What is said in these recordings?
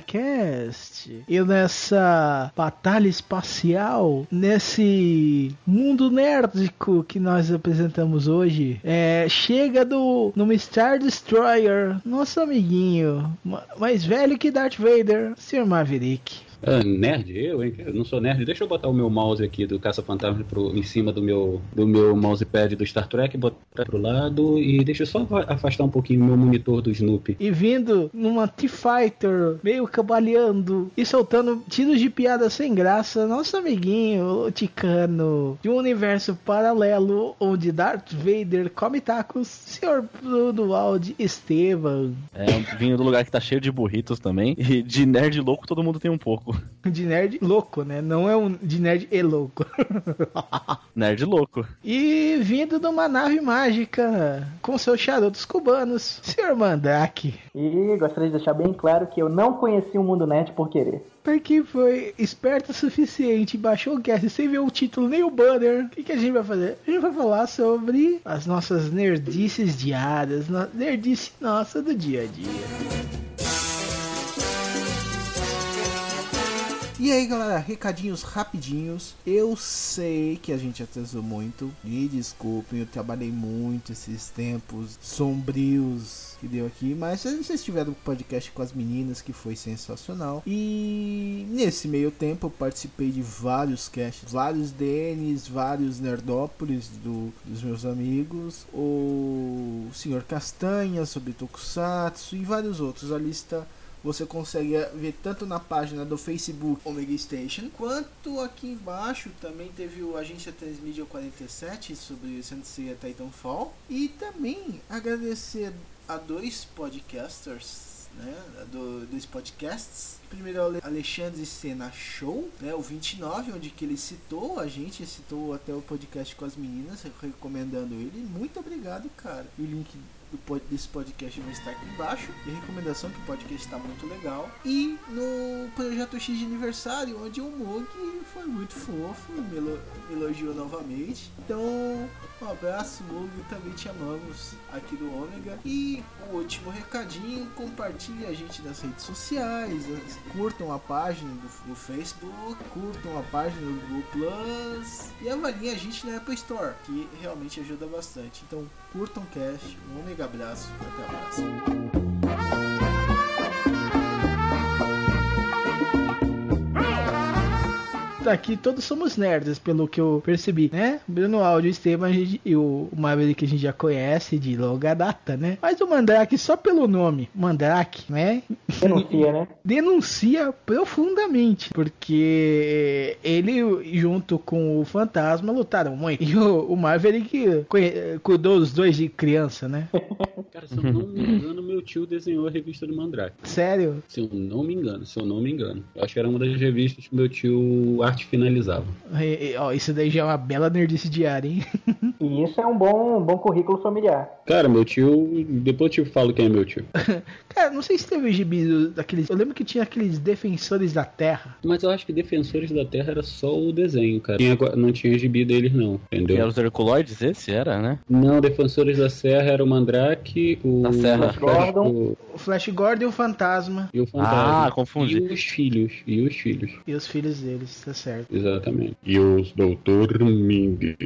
Cast. E nessa batalha espacial, nesse mundo nerdico que nós apresentamos hoje, é, chega do no Star Destroyer, nosso amiguinho, ma- mais velho que Darth Vader, Sr. Maverick. Ah, nerd? Eu, hein? Eu não sou nerd. Deixa eu botar o meu mouse aqui do Caça-Fantasma pro- em cima do meu, do meu mousepad do Star Trek, botar pro lado e deixa eu só afa- afastar um pouquinho o meu monitor do Snoopy. E vindo numa T-Fighter, meio cabaleando e soltando tiros de piada sem graça, nosso amiguinho, o Ticano, de um universo paralelo onde Darth Vader come tacos, Sr. Bruno Aldi Esteban. É, vindo do lugar que tá cheio de burritos também. E de nerd louco todo mundo tem um pouco. De nerd louco, né? Não é um de nerd e louco. Nerd louco. e vindo de uma nave mágica com seus charutos cubanos, Sr. Mandrake. E gostaria de deixar bem claro que eu não conheci o Mundo Net por querer. Pra quem foi esperto o suficiente baixou o cast sem ver o título nem o banner, o que, que a gente vai fazer? A gente vai falar sobre as nossas nerdices diárias, nerdice nossa do dia a dia. E aí galera, recadinhos rapidinhos. Eu sei que a gente atrasou muito. Me desculpem, eu trabalhei muito esses tempos sombrios que deu aqui. Mas vocês tiveram um podcast com as meninas que foi sensacional. E nesse meio tempo eu participei de vários casts, vários DNs, vários Nerdópolis do, dos meus amigos. O Senhor Castanha sobre Tokusatsu e vários outros. A lista você consegue ver tanto na página do Facebook Omega Station, quanto aqui embaixo também teve o Agência Transmídia 47 sobre Sensei Titanfall. E também agradecer a dois podcasters, né, do, dois podcasts. Primeiro é Alexandre Sena Show, né, o 29, onde que ele citou a gente, citou até o podcast com as meninas, recomendando ele. Muito obrigado, cara. E o link do desse podcast vai estar aqui embaixo. E recomendação que o podcast está muito legal. E no projeto X de aniversário, onde o Mog foi muito fofo, me elogiou novamente. Então, um abraço, Mog, também te amamos aqui do Ômega. E o último recadinho: compartilhe a gente nas redes sociais, curtam a página do, do Facebook, curtam a página do Google Plus e avaliem a gente na Apple Store, que realmente ajuda bastante. Então, curtam o cast, um mega abraço até a próxima. Aqui todos somos nerds, pelo que eu percebi, né? Bruno Áudio, Esteban a gente- e o Maverick que a gente já conhece de longa data, né? Mas o Mandrake, só pelo nome, Mandrake, né? Denuncia, né? denuncia profundamente, porque ele junto com o Fantasma lutaram muito. E o, o Maverick cuidou dos dois de criança, né? Cara, se eu não me engano, meu tio desenhou a revista do Mandrake. Sério? Se eu não me engano, se eu não me engano. Eu acho que era uma das revistas que meu tio arte finalizava. E- e, ó, isso daí já é uma bela nerdice diária, hein? E isso é um bom, um bom currículo familiar. Cara, meu tio. Depois eu te falo quem é meu tio. Cara, não sei se teve gibi daqueles. Eu lembro que tinha aqueles defensores da Terra. Mas eu acho que Defensores da Terra era só o desenho, cara. Tinha- não tinha gibi deles, não. Que era Entendeu? os Herculoides, esse era, né? Não, Defensores da Serra era o Mandrake, o. Da Serra. Gordon. o- O Flash Gordon e o Fantasma. e o Fantasma. Ah, confundi. E os filhos. E os filhos. E os filhos deles, tá certo. Exatamente. E os Doutor Ming.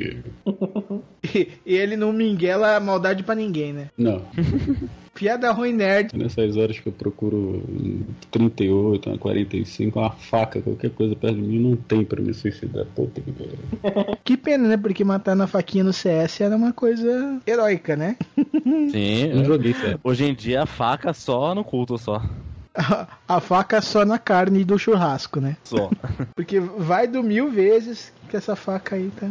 E, e ele não minguela maldade pra ninguém, né? Não. Piada ruim nerd. Nessas horas que eu procuro um 38, uma 45, uma faca, qualquer coisa perto de mim, não tem pra me suicidar. Puta que pariu. Que pena, né? Porque matar na faquinha no CS era uma coisa heróica, né? Não Sim. joguei sério. Hoje em dia a faca só no culto só. A, a faca só na carne do churrasco, né? Só. Porque vai do mil vezes que essa faca aí tá.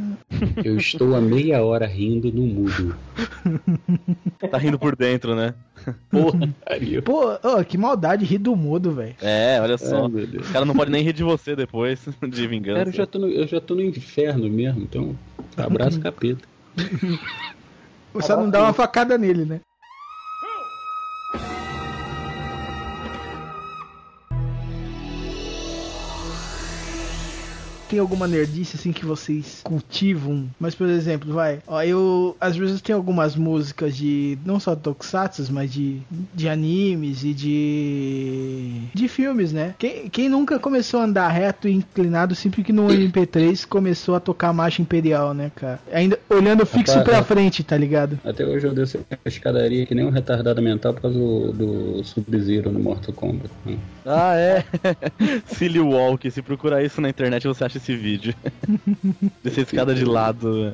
Eu estou há meia hora rindo no mudo. Tá rindo por dentro, né? Porra. Pô, ô, que maldade rir do mudo, velho. É, olha só. Ai, meu Deus. O cara não pode nem rir de você depois de vingança. Cara, eu já, tô no, eu já tô no inferno mesmo, então abraço capeta. Você não dá uma facada nele, né? Tem alguma nerdice assim que vocês cultivam? Mas, por exemplo, vai, ó, eu às vezes tenho algumas músicas de não só tokusatsu, mas de, de animes e de de filmes, né? Quem, quem nunca começou a andar reto e inclinado sempre que no MP3 começou a tocar a marcha imperial, né, cara? Ainda olhando fixo Rapaz, pra é. frente, tá ligado? Até hoje eu desço a escadaria que nem um retardado mental por causa do, do Sub-Zero no Mortal Kombat. Hum. Ah, é. Silly Walk. Se procurar isso na internet, você acha esse vídeo. Descer escada de lado. né?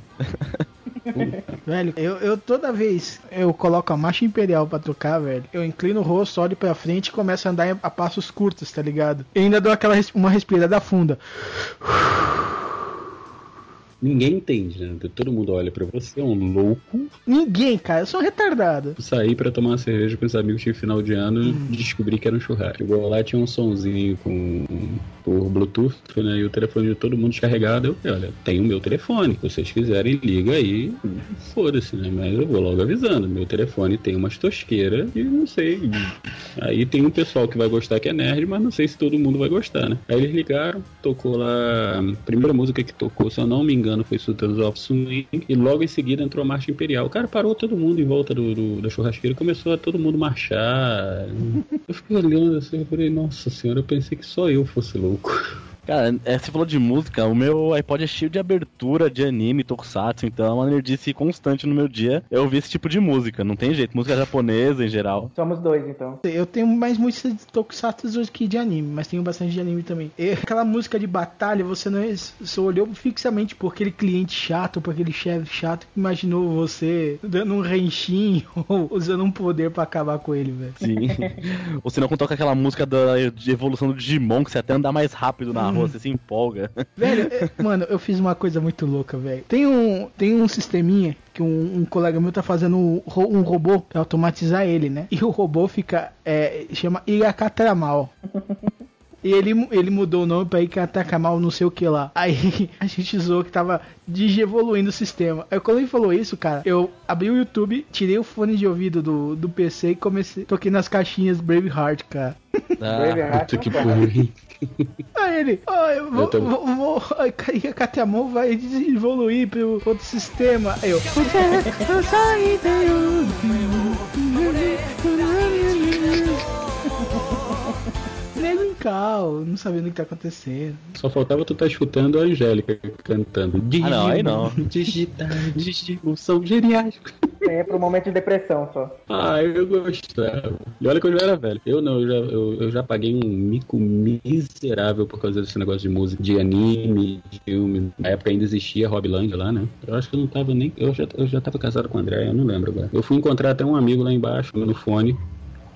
Velho, eu, eu toda vez eu coloco a marcha imperial pra tocar, velho. Eu inclino o rosto, olho pra frente e começo a andar a passos curtos, tá ligado? E ainda dou aquela res- uma respirada funda. Ninguém entende, né? Todo mundo olha pra você, é um louco. Ninguém, cara, eu sou um retardado. Saí pra tomar uma cerveja com os amigos de final de ano e descobri que era um churrasco. Chegou lá, tinha um sonzinho com por Bluetooth, né? E o telefone de todo mundo descarregado. Eu falei, olha, tem o meu telefone. Se vocês quiserem, liga aí. Foda-se, né? Mas eu vou logo avisando. Meu telefone tem umas tosqueiras e não sei. Aí tem um pessoal que vai gostar que é nerd, mas não sei se todo mundo vai gostar, né? Aí eles ligaram, tocou lá. A primeira música que tocou, se eu não me engano, foi Sultans of Swing. E logo em seguida entrou a Marcha Imperial. O cara parou todo mundo em volta do, do- da churrasqueira começou a todo mundo marchar. Eu fiquei olhando assim, eu falei, nossa senhora, eu pensei que só eu fosse louco. Cara, é, você falou de música, o meu iPod é cheio de abertura de anime, tokusatsu, então é uma nerdice constante no meu dia. Eu ouvi esse tipo de música, não tem jeito. Música japonesa em geral. Somos dois, então. Eu tenho mais música de tokusatsu do que de anime, mas tenho bastante de anime também. E aquela música de batalha, você não você olhou fixamente por aquele cliente chato, por aquele chefe chato que imaginou você dando um renchinho ou usando um poder pra acabar com ele, velho. Sim. Ou se não, quando toca aquela música da evolução do Digimon, que você até anda mais rápido na você se empolga. Velho, é- mano, eu fiz uma coisa muito louca, velho. Tem um, tem um sisteminha que um, um colega meu tá fazendo um, um robô pra automatizar ele, né? E o robô fica, é, chama Irakatramal. E ele, ele mudou o nome pra Ikatakamal não sei o que lá. Aí a gente zoou que tava digievoluindo o sistema. Aí quando ele falou isso, cara, eu abri o YouTube, tirei o fone de ouvido do, do PC e comecei, toquei nas caixinhas Braveheart, cara. Ah, Braveheart, Puta que cara. porra. Aí ele, ah, eu vou, Eu tô- vou, vou, a Katamon vai evoluir pro outro sistema. Aí eu, Nego em cal, não sabendo o que tá acontecendo. Só faltava tu tá escutando a Angélica cantando. Ah, não, aí não. Digital, digital, são geriátricos. É pro momento de depressão só. Ah, eu gostava. E olha que eu já era velho. Eu não, eu já, eu, eu já paguei um mico miserável por causa desse negócio de música, de anime, de filme. Na época ainda existia Hobbyland lá, né? Eu acho que eu não tava nem. Eu já, eu já tava casado com o André, eu não lembro agora. Eu fui encontrar até um amigo lá embaixo, no fone.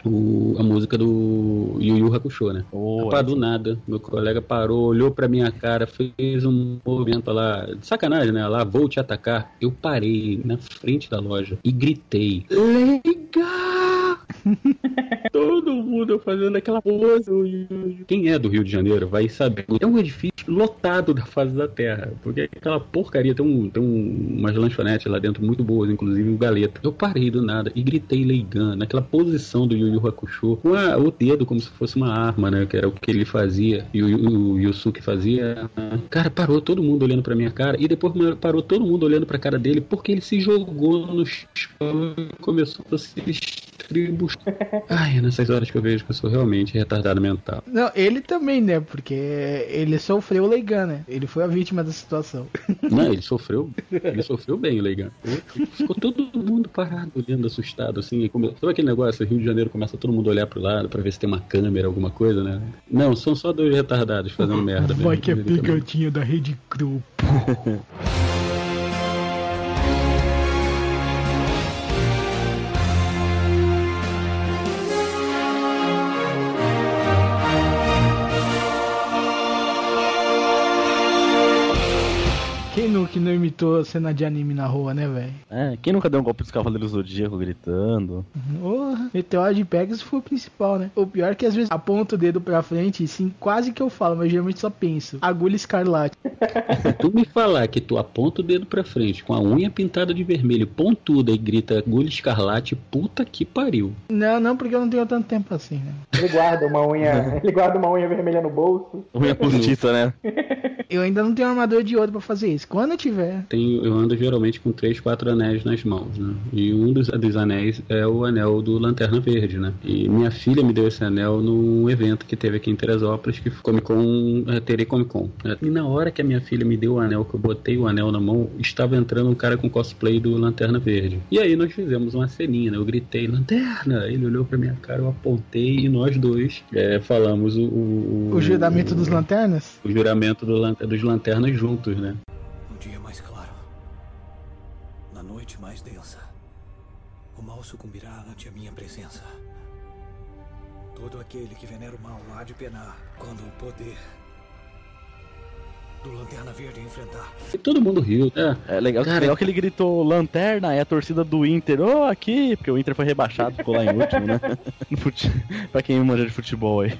O, a música do Yu Yu Hakusho, né? Rapaz, do nada, meu colega parou, olhou pra minha cara, fez um movimento lá, de sacanagem, né? Lá, vou te atacar. Eu parei na frente da loja e gritei: Legal! Todo mundo fazendo aquela pose. Quem é do Rio de Janeiro vai saber. É um edifício lotado da face da terra. Porque aquela porcaria tem, um, tem um, umas lanchonetes lá dentro muito boas, inclusive o galeta. Eu parei do nada e gritei Leigan, naquela posição do Yu Yu Hakusho, com a- o dedo como se fosse uma arma, né? Que era o que ele fazia e o Yusuke fazia. Cara, parou todo mundo olhando pra minha cara e depois parou todo mundo olhando pra cara dele porque ele se jogou no chão e começou a se distribuir. Ai, é nessas horas que eu vejo que eu sou realmente retardado mental. Não, ele também, né? Porque ele sofreu o Leigan, né? Ele foi a vítima da situação. Não, ele sofreu, ele sofreu bem, o Leigan. Ficou todo mundo parado, olhando, assustado, assim. Come... Sabe aquele negócio, Rio de Janeiro começa todo mundo a olhar pro lado pra ver se tem uma câmera, alguma coisa, né? Não, são só dois retardados fazendo merda. Vai mesmo, que é pegadinha da Rede Grupo. gritou cena de anime na rua, né, velho? É, quem nunca deu um golpe dos Cavaleiros do Zodíaco gritando? Porra, Meteoro de Pegasus foi o principal, né? O pior é que às vezes aponto o dedo pra frente, sim, quase que eu falo, mas geralmente só penso. Agulha escarlate. Se tu me falar que tu aponta o dedo pra frente com a unha pintada de vermelho, pontuda e grita agulha escarlate, puta que pariu. Não, não, porque eu não tenho tanto tempo assim, né? Ele guarda uma unha, ele guarda uma unha vermelha no bolso. Unha postiça, né? Eu ainda não tenho armadura de ouro pra fazer isso. Quando eu tiver. Tenho, eu ando geralmente com três, quatro anéis nas mãos, né? E um dos, dos anéis é o anel do Lanterna Verde, né? E minha filha me deu esse anel num evento que teve aqui em Teresópolis, que foi Comic Con, é, Tere Comic Con. né? E na hora que a minha filha me deu o anel, que eu botei o anel na mão, estava entrando um cara com cosplay do Lanterna Verde. E aí nós fizemos uma ceninha, né? Eu gritei, Lanterna! Ele olhou pra minha cara, eu apontei e nós dois é, falamos o, o, O juramento dos lanternas? o juramento do dos lanternas juntos, né? Sucumbirá ante a minha presença. Todo aquele que venera o mal há de penar quando o poder do Lanterna Verde enfrentar. E todo mundo riu. É, É legal, Cara, legal que ele gritou lanterna, é a torcida do Inter, ô, aqui, porque o Inter foi rebaixado, ficou lá em último, né? No fute... pra quem manja de futebol aí.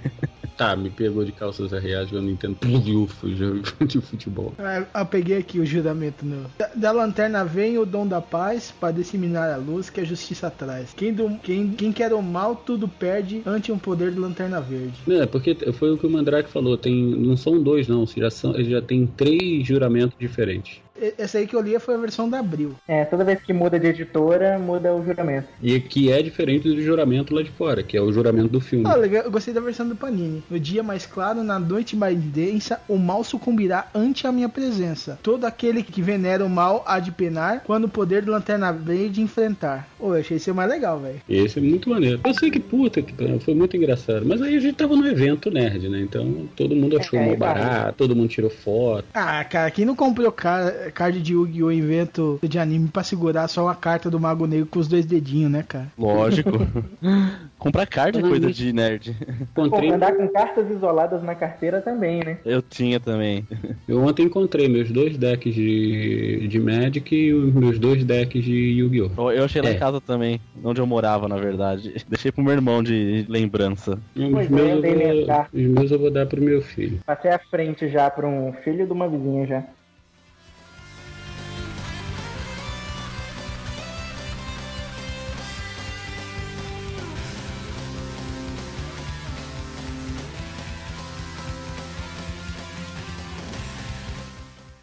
tá, me pegou de calças arreadas, eu não entendo plufo de futebol. Ah, Eu peguei aqui o juramento no. Da, da lanterna vem o dom da paz para disseminar a luz que a justiça traz. Quem, do, quem, quem quer o mal, tudo perde ante um poder de lanterna verde. É, porque foi o que o Mandrake falou, tem, não são dois não, já, são, já tem três juramentos diferentes. Essa aí que eu li foi a versão da Abril. É, toda vez que muda de editora, muda o juramento. E que é diferente do juramento lá de fora, que é o juramento do filme. Ah, legal, eu gostei da versão do Panini. No dia mais claro, na noite mais densa, o mal sucumbirá ante a minha presença. Todo aquele que venera o mal há de penar quando o poder do Lanterna Verde enfrentar. Ô, eu achei isso mais legal, velho. Esse é muito maneiro. Eu sei que puta, que foi muito engraçado. Mas aí a gente tava no evento nerd, né? Então todo mundo achou É, é, barato, todo mundo tirou foto. Ah, cara, quem não comprou car- card de Yu-Gi-Oh! evento de anime pra segurar só uma carta do Mago Negro com os dois dedinhos, né, cara? Lógico. Comprar card é coisa de nerd. Pô, Encontrei, andar com cartas isoladas na carteira também, né? Eu tinha também. eu ontem encontrei meus dois decks de, de Magic e os meus dois decks de Yu-Gi-Oh! Eu achei lá É. em casa também, onde eu morava, na verdade. Deixei pro meu irmão de lembrança. Os Pois é, meus, eu vou, os meus eu vou dar pro meu filho. Passei à frente já pra um filho de uma vizinha já.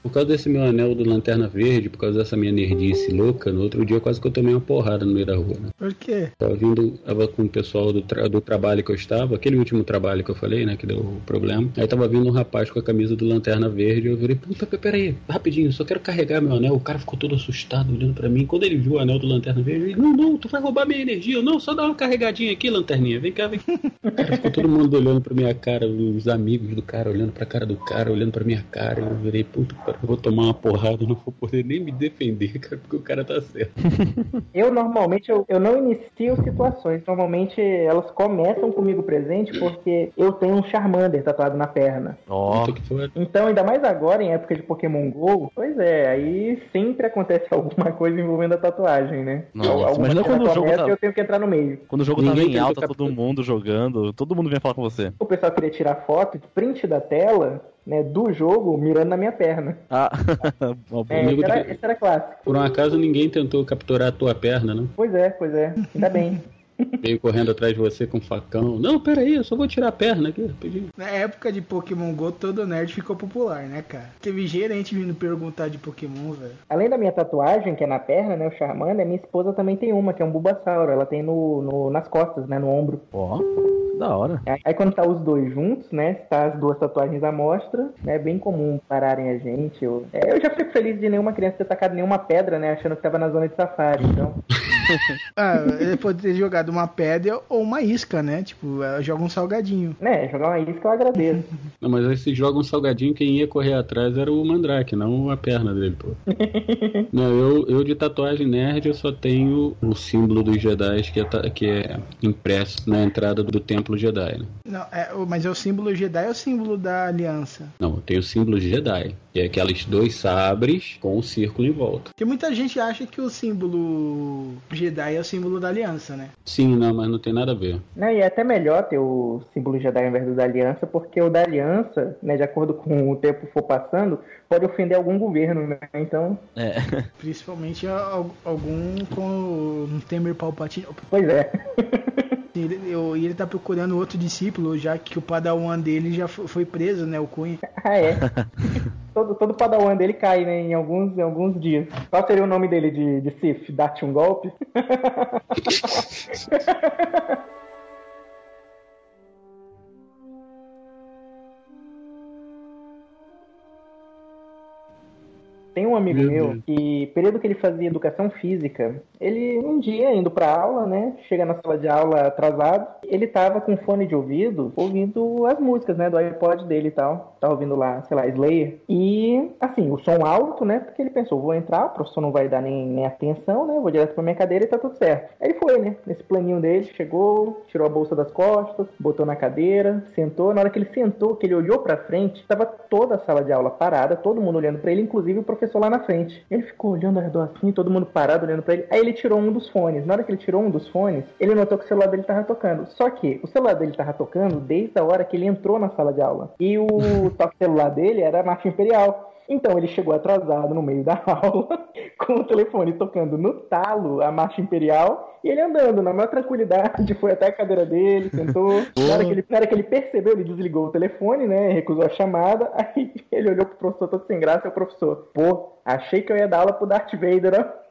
Por causa desse meu anel do Lanterna Verde, por causa dessa minha nerdice louca, no outro dia quase que eu tomei uma porrada no meio da rua, né? Por quê? Tava vindo, tava com o pessoal do, tra- do trabalho que eu estava, aquele último trabalho que eu falei, né, que deu problema. Aí tava vindo um rapaz com a camisa do Lanterna Verde, eu virei, puta, pe- peraí, rapidinho, só quero carregar meu anel. O cara ficou todo assustado olhando pra mim. Quando ele viu o anel do Lanterna Verde, ele, não, não, tu vai roubar minha energia. Eu, não, só dá uma carregadinha aqui, Lanterninha, vem cá, vem. Cara, ficou todo mundo olhando pra minha cara, os amigos do cara olhando pra cara do cara, olhando pra minha cara. Eu virei, puta, eu vou tomar uma porrada, não vou poder nem me defender, cara, porque o cara tá certo. Eu normalmente eu, eu não inicio situações. Normalmente elas começam comigo presente porque eu tenho um Charmander tatuado na perna. Foi. Então, ainda mais agora, em época de Pokémon GO, pois é, aí sempre acontece alguma coisa envolvendo a tatuagem, né? Nossa, alguma imagina quando o jogo começa tá- e eu tenho que entrar no meio. quando o jogo Ninguém tava em alta, todo mundo jogando, todo mundo vinha falar com você. O pessoal queria tirar foto de print da tela, né, do jogo, mirando na minha perna. Ah. É, Amigo esse, era, do- esse era clássico. Por um acaso ninguém tentou capturar a tua perna, né? Pois é, pois é. Ainda bem. Veio correndo atrás de você com um facão. Não, peraí, eu só vou tirar a perna aqui, rapidinho. Na época de Pokémon GO, todo nerd ficou popular, né, cara? Teve gerente vindo perguntar de Pokémon, velho. Além da minha tatuagem, que é na perna, né, o Charmander, minha esposa também tem uma, que é um Bulbasauro. Ela tem no, no- nas costas, né, no ombro. Ó, da hora. Aí aí quando tá os dois juntos, né? Tá as duas tatuagens à mostra, né? É bem comum pararem a gente. Eu, é, eu já fico feliz de nenhuma criança ter tacado nenhuma pedra, né? Achando que tava na zona de safari. Então, Ah, ele pode ter jogado uma pedra ou uma isca, né? Tipo, ela joga um salgadinho. Né, jogar uma isca eu agradeço. Não, mas aí se joga um salgadinho, quem ia correr atrás era o Mandrake, não a perna dele, pô. não, eu, eu de tatuagem nerd eu só tenho o símbolo dos Jedi que é, que é impresso na entrada do templo Jedi, né? Não, é, o- mas é o símbolo Jedi ou o símbolo da aliança? Não, eu tenho o símbolo Jedi, que é aqueles dois sabres com o círculo em volta. Porque muita gente acha que o símbolo Jedi é o símbolo da aliança, né? Sim, não, mas não tem nada a ver. Não, e é até melhor ter o símbolo Jedi ao invés do da aliança, porque o da aliança, né, de acordo com o tempo for passando, pode ofender algum governo, né? Então, É. Principalmente al- algum com um Temer Palpatine. pois é. E ele, eu- e ele tá procurando outro discípulo, já que o padawan dele já fo- foi preso, né? O Cunha. Ah, é. todo, todo padawan dele cai, né, em alguns, em alguns dias. Qual seria o nome dele de, de Sith? Dá-te um golpe? Tem um amigo Meu meu que, período que ele fazia educação física, ele um dia indo pra aula, né? Chega na sala de aula atrasado, ele tava com fone de ouvido, ouvindo as músicas, né? Do iPod dele e tal. Tava ouvindo lá, sei lá, Slayer. E, assim, o som alto, né? Porque ele pensou, vou entrar, o professor não vai dar nem, nem atenção, né? Vou direto pra minha cadeira e tá tudo certo. Aí ele foi, né? Nesse planinho dele, chegou, tirou a bolsa das costas, botou na cadeira, sentou. Na hora que ele sentou, que ele olhou pra frente, tava toda a sala de aula parada, todo mundo olhando pra ele, inclusive o professor lá na frente. Ele ficou olhando ao redor assim, todo mundo parado olhando pra ele. Aí ele tirou um dos fones. Na hora que ele tirou um dos fones, ele notou que o celular dele tava tocando. Só que o celular dele tava tocando desde a hora que ele entrou na sala de aula. E o toque celular dele era a marcha imperial. Então ele chegou atrasado no meio da aula, com o telefone tocando no talo a marcha imperial, e ele andando na maior tranquilidade, foi até a cadeira dele, sentou. Na hora, que ele, na hora que ele percebeu, ele desligou o telefone, né? Recusou a chamada, aí ele olhou pro professor todo sem graça, e o professor, pô, achei que eu ia dar aula pro Darth Vader, ó.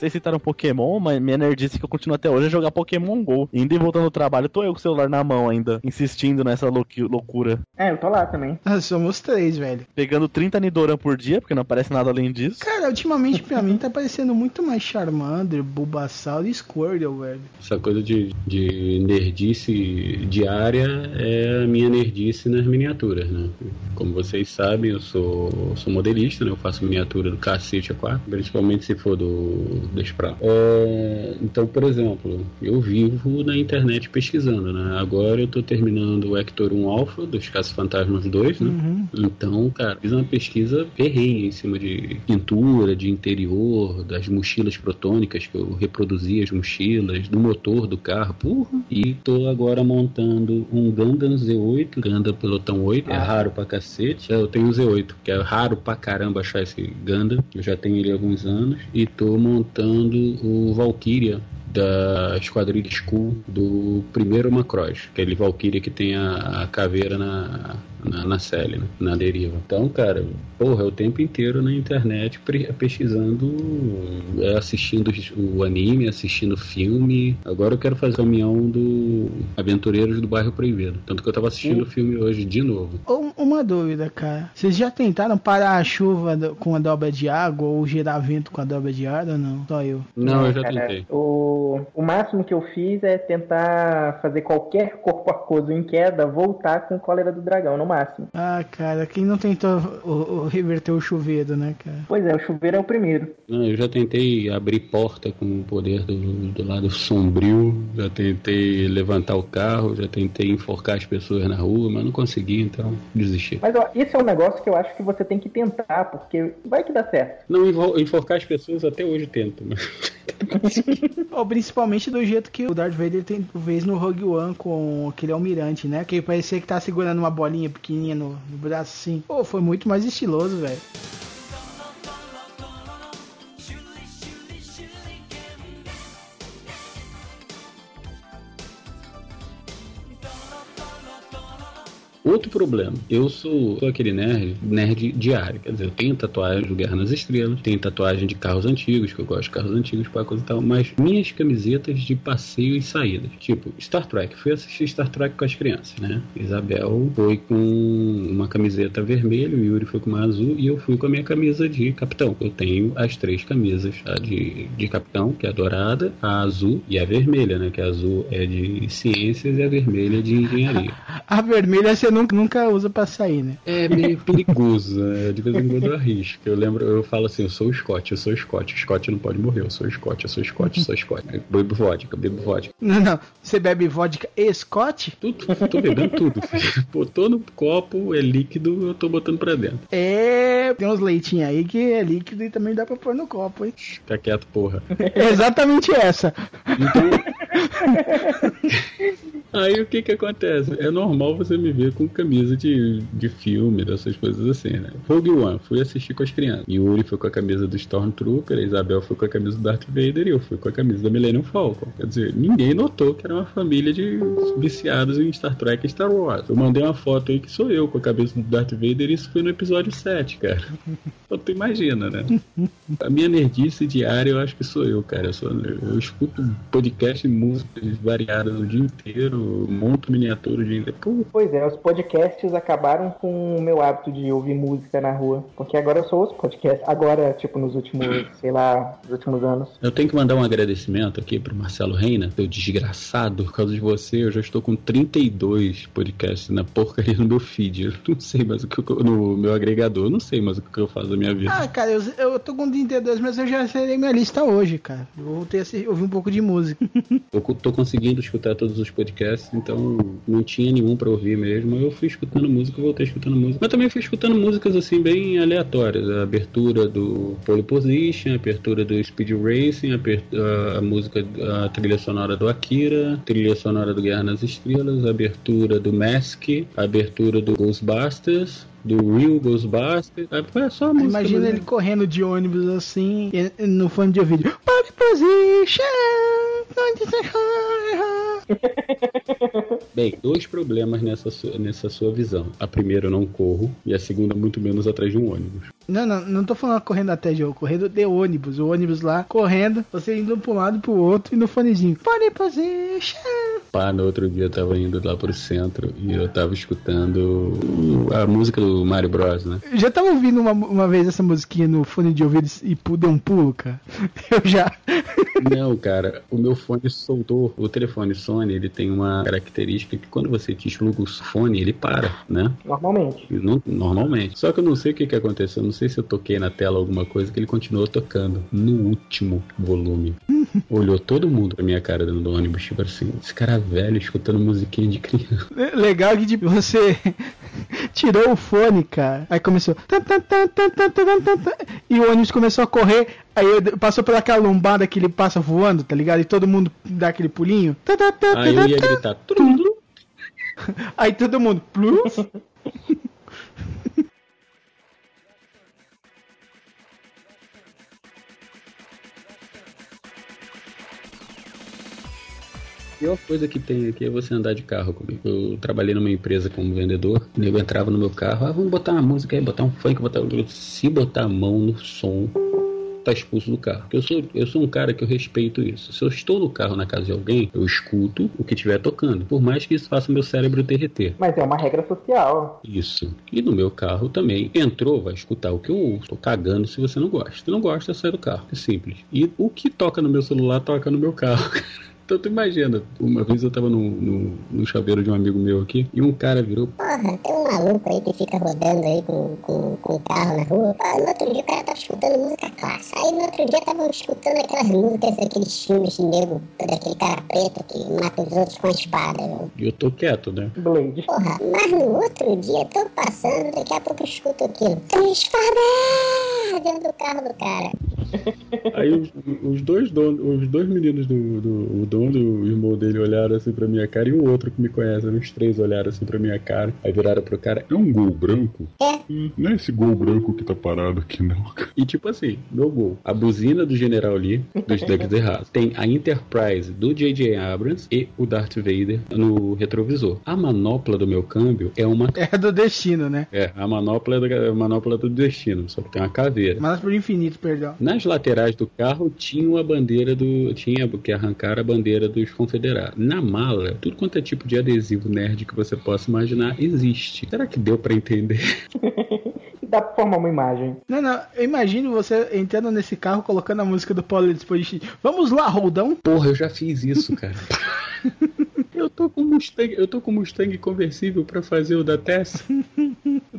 Vocês citaram Pokémon, mas minha nerdice que eu continuo até hoje é jogar Pokémon GO. Indo e voltando do trabalho, tô eu com o celular na mão ainda, insistindo nessa loucura. É, eu tô lá também. Ah, somos três, velho. Pegando 30 Nidoran por dia, porque não aparece nada além disso. Cara, ultimamente pra mim tá parecendo muito mais Charmander, Bulbasaur e Squirtle, velho. Essa coisa de, de nerdice diária é a minha nerdice nas miniaturas, né? Como vocês sabem, eu sou, sou modelista, né? Eu faço miniatura do cacete A4, principalmente se for do deixa pra lá. É, então, por exemplo, eu vivo na internet pesquisando, né? Agora eu tô terminando o Hector 1 Alpha dos Caça Fantasmas 2, né? Uhum. Então, cara, fiz uma pesquisa ferrenha em cima de pintura, de interior, das mochilas protônicas, que eu reproduzi as mochilas, do motor do carro, porra. E tô agora montando um Gundam Z8, Gundam Pelotão 8, é raro pra cacete. Eu tenho um Z8, que é raro pra caramba achar esse Gundam, eu já tenho ele há alguns anos, e tô montando o Valkyria da Esquadrilha Skull do primeiro Macross, aquele Valkyria que tem a, a caveira na, na, na Cele, né? na deriva. Então, cara, porra, é o tempo inteiro na internet pesquisando, é, assistindo o anime, assistindo filme. Agora eu quero fazer o caminhão do Aventureiros do Bairro Proibido. Tanto que eu tava assistindo o filme hoje de novo. Uma dúvida, cara. Vocês já tentaram parar a chuva do- com a dobra de água ou gerar vento com a dobra de ar ou não? Só eu. Não, eu já cara, tentei. O, o máximo que eu fiz é tentar fazer qualquer corpo aquoso em queda voltar com cólera do dragão, no máximo. Ah, cara, quem não tentou o- o- reverter o chuveiro, né, cara? Pois é, o chuveiro é o primeiro. Não, eu já tentei abrir porta com o poder do, do lado sombrio, já tentei levantar o carro, já tentei enforcar as pessoas na rua, mas não consegui, então desisti. Mas ó, isso é um negócio que eu acho que você tem que tentar, porque vai que dá certo. Não, enforcar as pessoas até hoje tento, mas Ou principalmente do jeito que o Darth Vader tem, fez no Rogue One com aquele almirante, né? Que parecia que tá segurando uma bolinha pequenininha no, no braço assim. Pô, foi muito mais estiloso, velho. Outro problema, eu sou, sou aquele nerd, nerd diário. Quer dizer, eu tenho tatuagem do Guerra nas Estrelas, tenho tatuagem de carros antigos, que eu gosto de carros antigos para coisa e tal, mas minhas camisetas de passeio e saídas. Tipo, Star Trek. Fui assistir Star Trek com as crianças, né? Isabel foi com uma camiseta vermelha, o Yuri foi com uma azul e eu fui com a minha camisa de capitão. Eu tenho as três camisas, a de, de capitão, que é a dourada, a azul e a vermelha, né? Que a azul é de ciências e a vermelha é de engenharia. A vermelha você nunca, nunca usa pra sair, né? É meio perigoso, né? De vez em quando eu arrisco. Eu lembro, eu falo assim, eu sou o Scott, eu sou o Scott, o Scott não pode morrer, eu sou o Scott, eu sou o Scott, eu sou o Scott. Eu Bebo vodka, bebo vodka. Não, não. Você bebe vodka e Scott? Tudo, tô bebendo tudo. filho. Botou no copo, é líquido, eu tô botando pra dentro. É. Tem uns leitinhos aí que é líquido e também dá pra pôr no copo, hein? Fica quieto, porra. É exatamente essa. Aí o que que acontece? É normal você me ver com camisa de, de filme, dessas coisas assim, né? Rogue One, fui assistir com as crianças. Yuri foi com a camisa do Stormtrooper, a Isabel foi com a camisa do Darth Vader e eu fui com a camisa da Millennium Falcon. Quer dizer, ninguém notou que era uma família de viciados em Star Trek e Star Wars. Eu mandei uma foto aí que sou eu com a cabeça do Darth Vader e isso foi no episódio 7, cara. Então tu imagina, né? A minha nerdice diária eu acho que sou eu, cara. Eu, sou, eu escuto podcast músicas variadas o dia inteiro, monto miniatura o dia inteiro. Pô, Pois é, os podcasts acabaram com o meu hábito de ouvir música na rua. Porque agora eu só ouço podcast. Agora, tipo, nos últimos, sei lá, nos últimos anos. Eu tenho que mandar um agradecimento aqui pro Marcelo Reina, seu desgraçado, por causa de você, eu já estou com 32 podcasts na porcaria no meu feed. Eu não sei mais o que eu, no meu agregador, eu não sei mais o que eu faço da minha vida. Ah, cara, eu, eu tô com 32, mas eu já zerei minha lista hoje, cara. Eu voltei a ouvir um pouco de música. Eu tô conseguindo escutar todos os podcasts, então não tinha nenhum pra ouvir mesmo. Eu fui escutando música, voltei escutando música. Mas também fui escutando músicas assim bem aleatórias. A abertura do Pole Position, a abertura do Speed Racing, a, a- música, a trilha sonora do Akira, trilha sonora do Guerra nas Estrelas, a abertura do Mask, a abertura do Ghostbusters. Do Real Ghostbusters. É só música. Imagina ele correndo de ônibus assim, no fone de ouvido. Pole position! Bem, dois problemas nessa sua, nessa sua visão. A primeira, eu não corro, e a segunda, muito menos atrás de um ônibus. Não, não, não tô falando correndo até de correndo de ônibus. O ônibus lá, correndo, você indo pra um lado e pro outro e no fonezinho. Pole position! Pá, no outro dia eu tava indo lá pro centro e eu tava escutando a música do Mario Bros, né? Já tava ouvindo uma, uma vez essa musiquinha no fone de ouvido e deu um pulo, cara? Eu já. Não, cara, o meu fone soltou. O telefone Sony, ele tem uma característica que quando você desluga o fone, ele para, né? Normalmente. Não- normalmente. Só que eu não sei o que, que aconteceu. Não sei sei se eu toquei na tela alguma coisa, que ele continuou tocando no último volume. Olhou todo mundo pra minha cara dentro do ônibus, tipo assim, esse cara velho escutando musiquinha de criança. Legal que tipo, você tirou o fone, cara. Aí começou. E o ônibus começou a correr. Aí passou pelaquela lombada que ele passa voando, tá ligado? E todo mundo dá aquele pulinho. Aí eu ia gritar. Aí todo mundo. Plus. Pior coisa que tem aqui é você andar de carro comigo. Eu trabalhei numa empresa como vendedor, o nego entrava no meu carro, ah, vamos botar uma música aí, botar um funk, botar. Se botar a mão no som, tá expulso do carro. Porque eu sou, eu sou um cara que eu respeito isso. Se eu estou no carro na casa de alguém, eu escuto o que estiver tocando. Por mais que isso faça meu cérebro derreter. Mas é uma regra social. Isso. E no meu carro também. Entrou, vai escutar o que eu ouço. Tô cagando se você não gosta. Se não gosta, sai do carro. É simples. E o que toca no meu celular, toca no meu carro. Então tu imagina, uma vez eu tava no, no, no chaveiro de um amigo meu aqui e um cara virou, Porra, tem um maluco aí que fica rodando aí com, com, com o carro na rua. Ah, no outro dia o cara tava escutando música clássica. Aí no outro dia tava escutando aquelas músicas daqueles filmes de nego, daquele cara preto que mata os outros com a espada. viu? e eu tô quieto, né? Blade. Porra, mas no outro dia tô passando, daqui a pouco eu escuto aquilo. Dentro do carro do cara. Aí os, os dois donos, os dois meninos do, do o dono e o irmão dele olharam assim pra minha cara e o outro que me conhece, os três olharam assim pra minha cara. Aí viraram pro cara, É um gol branco? É. Hum, Não é esse gol branco que tá parado aqui, não. E tipo assim, meu gol. A buzina do General Lee, dos Ducks Errados. Tem a Enterprise do J.J. Abrams e o Darth Vader no retrovisor. A manopla do meu câmbio é uma. É do destino, né? É, a manopla é da- a manopla do destino, só que tem uma caveira. Mas pro infinito, perdão. Nas laterais do carro tinha a bandeira do. Tinha que arrancar a bandeira dos confederados. Na mala, tudo quanto é tipo de adesivo nerd que você possa imaginar existe. Será que deu pra entender? Dá pra formar uma imagem. Não, não, eu imagino você entrando nesse carro, colocando a música do Paulo Disposition. Vamos lá, Roldão. Porra, eu já fiz isso, cara. Eu tô com Mustang, eu tô com Mustang conversível pra fazer o da Tess.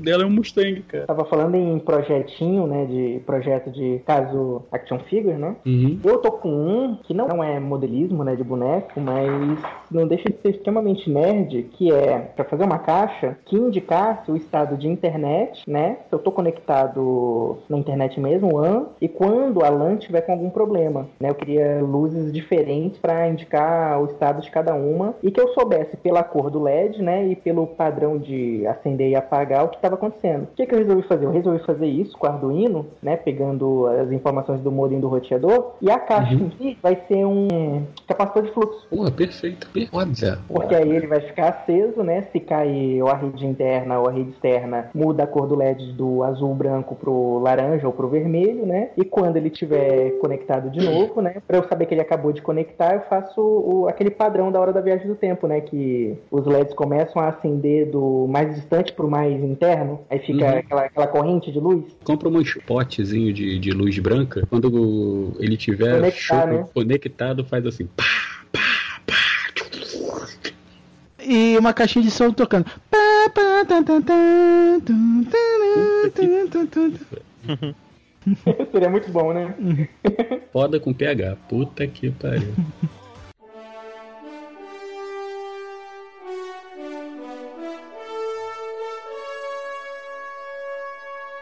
Dela é um Mustang, cara. Tava falando em projetinho, né? De projeto de caso action figure, né? Uhum. Eu tô com um que não é modelismo, né, de boneco, mas não deixa de ser extremamente nerd, que é pra fazer uma caixa que indicasse o estado de internet, né? Se eu tô conectado na internet mesmo, LAN, e quando a LAN tiver com algum problema, né? Eu queria luzes diferentes pra indicar o estado de cada uma e que eu soubesse pela cor do LED, né, e pelo padrão de acender e apagar o que estava acontecendo. O que, que eu resolvi fazer? Eu resolvi fazer isso com o Arduino, né, pegando as informações do modem do roteador, e a caixa em si vai ser um capacitor de fluxo. Porra, perfeito. Per- Olha. Porque aí ele vai ficar aceso, né? Se cair ou a rede interna ou a rede externa, muda a cor do LED do azul branco pro laranja ou pro vermelho, né? E quando ele estiver conectado de novo, né? Pra eu saber que ele acabou de conectar, eu faço o- aquele padrão da hora da viagem do tempo, né? Que os LEDs começam a acender do mais distante pro mais interno, aí fica Uhum. aquela, aquela corrente de luz. Compra um spotzinho de, de luz branca. Quando ele tiver Conectar, show- né? conectado, faz assim. Pá, pá, pá. E uma caixinha de som tocando. Seria muito bom, né? Foda com PH. Puta que pariu.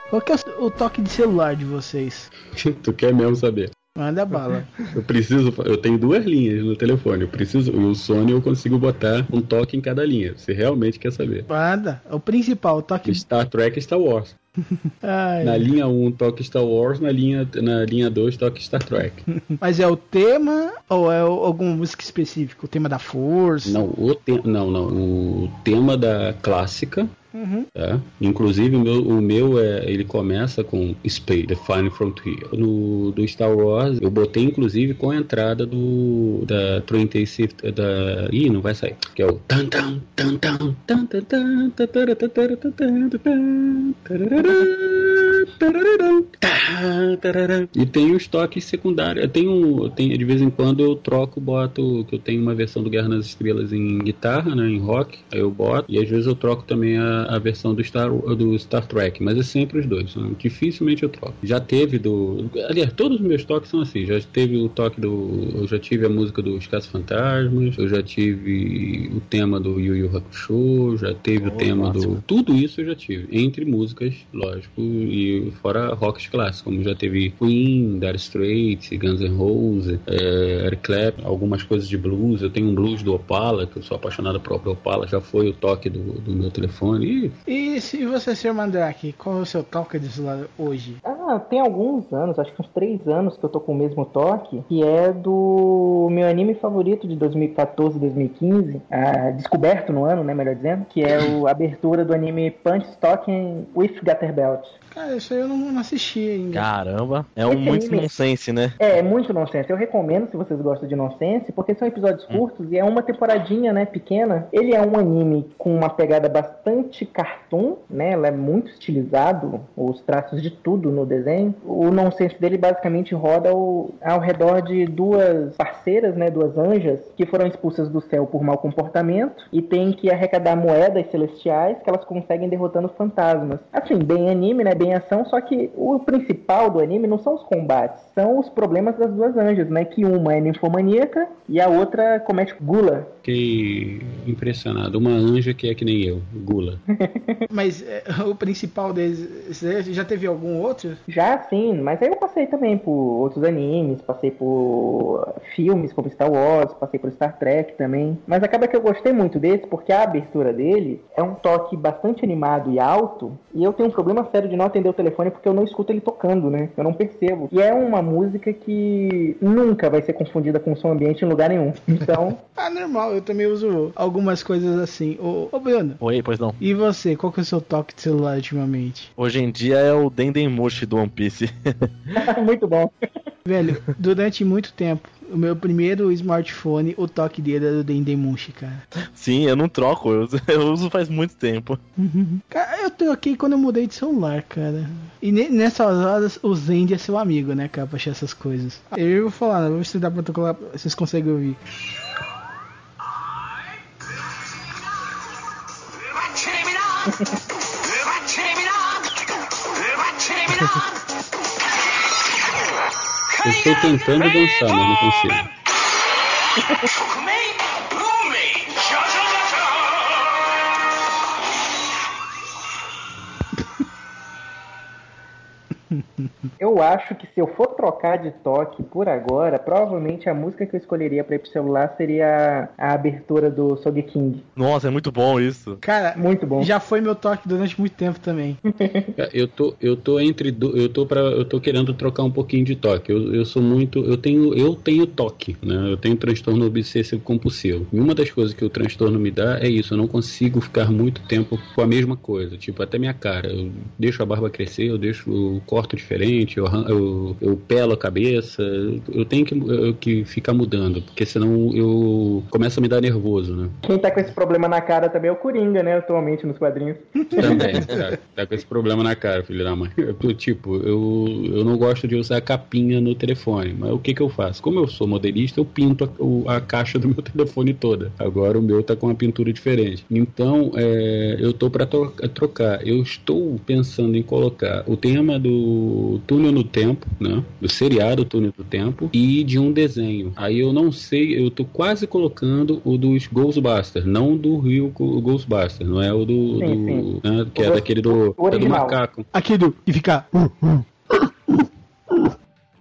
Qual que é o, toque de celular de vocês? tu quer mesmo saber? Manda bala. Eu preciso, eu tenho duas linhas no telefone. Eu preciso, o Sony eu consigo botar um toque em cada linha. Você realmente quer saber? Manda. O principal, o toque. Star Trek Star Wars. Ai, Na linha 1, toque Star Wars, na linha, na linha 2, toque Star Trek. Mas é o tema ou é o- alguma música específica? O tema da força? Não, o te... não, não. O tema da clássica, Uhum. Inclusive, o meu, o meu é, ele começa com Space, The Final Frontier. No, do Star Wars, eu botei inclusive com a entrada do da Trinity Shift da. Ih, não vai sair. Que é o. E tem os toques secundários. Tem um, tem, de vez em quando eu troco, boto. Que eu tenho uma versão do Guerra nas Estrelas em guitarra, né, em rock. Aí eu boto. E às vezes eu troco também a a versão do Star do Star Trek, mas é sempre os dois. né? Dificilmente eu troco. Já teve do, aliás, todos os meus toques são assim. Já teve o toque do, eu já tive a música dos Caça Fantasmas, eu já tive o tema do Yu Yu Hakusho, já teve o tema do, tudo isso eu já tive. Entre músicas, lógico, e fora rocks clássicos, como já teve Queen, Dire Straits, Guns N' Roses, é, Eric Clapton, algumas coisas de blues. Eu tenho um blues do Opala, que eu sou apaixonado por Opala, já foi o toque do, do meu telefone. E E se você, Sr. Mandrake, qual é o seu toque de celular hoje? Ah, tem alguns anos, acho que uns três anos que eu tô com o mesmo toque, que é do meu anime favorito de 2014 2015, ah, descoberto no ano, né, melhor dizendo, que é o- a abertura do anime Punch Stocking with Gatterbelt. Cara, isso aí eu não, não assisti ainda. Caramba, é um Esse muito anime- nonsense, né? É, muito nonsense. Eu recomendo se vocês gostam de nonsense, porque são episódios curtos e é uma temporadinha, né, pequena. Ele é um anime com uma pegada bastante cartoon, né? Ela é muito estilizado, os traços de tudo no desenho. O nonsense dele basicamente roda ao, ao redor de duas parceiras, né, duas anjas, que foram expulsas do céu por mau comportamento e têm que arrecadar moedas celestiais que elas conseguem derrotando fantasmas. Assim, bem anime, né, bem ação, só que o principal do anime não são os combates, são os problemas das duas anjas, né? Que uma é ninfomaníaca e a outra comete gula. Fiquei impressionado. Uma anja que é que nem eu, gula. Mas é, o principal deles. Já teve algum outro? Já sim, mas aí eu passei também por outros animes, passei por filmes como Star Wars, passei por Star Trek também. Mas acaba que eu gostei muito desse porque a abertura dele é um toque bastante animado e alto. E eu tenho um problema sério de não atender o telefone porque eu não escuto ele tocando, né? Eu não percebo. E é uma música que nunca vai ser confundida com som ambiente em lugar nenhum. Então, Ah, normal, eu também uso algumas coisas assim. Ô, ô Bruno, Oi, pois não. e você? Qual que é o seu toque de celular ultimamente? Hoje em dia é o Dendemushi do One Piece. muito bom. Velho, durante muito tempo, o meu primeiro smartphone, o toque dele era do Dendemushi, cara. Sim, eu não troco, eu uso, eu uso faz muito tempo. Cara, eu troquei quando eu mudei de celular, cara. E ne- nessas horas, o Zend é seu amigo, né, cara, pra achar essas coisas. Eu vou falar, né, vou pra tocar, vocês conseguem ouvir. Eu estou tentando dançar, mas não consigo. Eu acho que se eu for trocar de toque por agora, provavelmente a música que eu escolheria pra ir pro celular seria a abertura do Sogeking. Nossa, é muito bom isso. Cara, Muito bom. já foi meu toque durante muito tempo também. Eu tô, eu tô entre, do- eu tô para, eu tô querendo trocar um pouquinho de toque. Eu, eu sou muito, eu tenho, eu tenho toque, né? Eu tenho transtorno obsessivo compulsivo. E uma das coisas que o transtorno me dá é isso. Eu não consigo ficar muito tempo com a mesma coisa. Tipo, até minha cara. Eu deixo a barba crescer, eu deixo, eu corto diferente, eu, eu, eu pelo a cabeça. Eu tenho que, eu- que ficar mudando, porque senão eu começo a me dar nervoso, né? Quem tá com esse problema na cara também é o Coringa, né? Atualmente nos quadrinhos. Também, tá, tá com esse problema na cara, filho da mãe. Eu, tipo, eu, eu não gosto de usar capinha no telefone, mas o que que eu faço? Como eu sou modelista, eu pinto a, a caixa do meu telefone toda. Agora o meu tá com uma pintura diferente. Então, é, eu tô pra tro- trocar. Eu estou pensando em colocar o tema do Túnel no Tempo, né? Do seriado Túnel do Tempo e de um desenho. Aí eu não sei, eu tô quase colocando o dos Ghostbusters, não do Rio Ghostbusters, não é o do, Sim, do- sim. né, que O é daquele do, é do macaco. Aqui do. E ficar.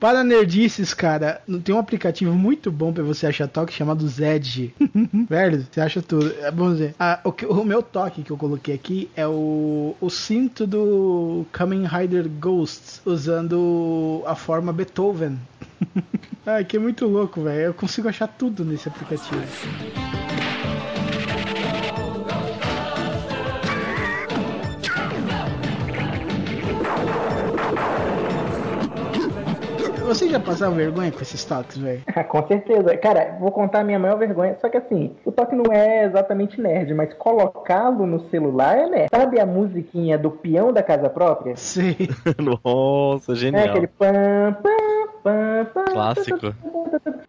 Para nerdices, cara, tem um aplicativo muito bom pra você achar toque chamado Zedge. Velho, você acha tudo. É bom dizer. Ah, o, que- o meu toque que eu coloquei aqui é o, o cinto do Kamen Rider Ghosts, usando a forma Beethoven. Ai, que é muito louco, velho. Eu consigo achar tudo nesse aplicativo. Vocês já passaram vergonha com esses toques, velho? Com certeza. Cara, vou contar a minha maior vergonha. Só que assim, o toque não é exatamente nerd, mas colocá-lo no celular é nerd. Sabe a musiquinha do peão da casa própria? Sei. Nossa, É genial. aquele pam, pam, pam, pam. Clássico.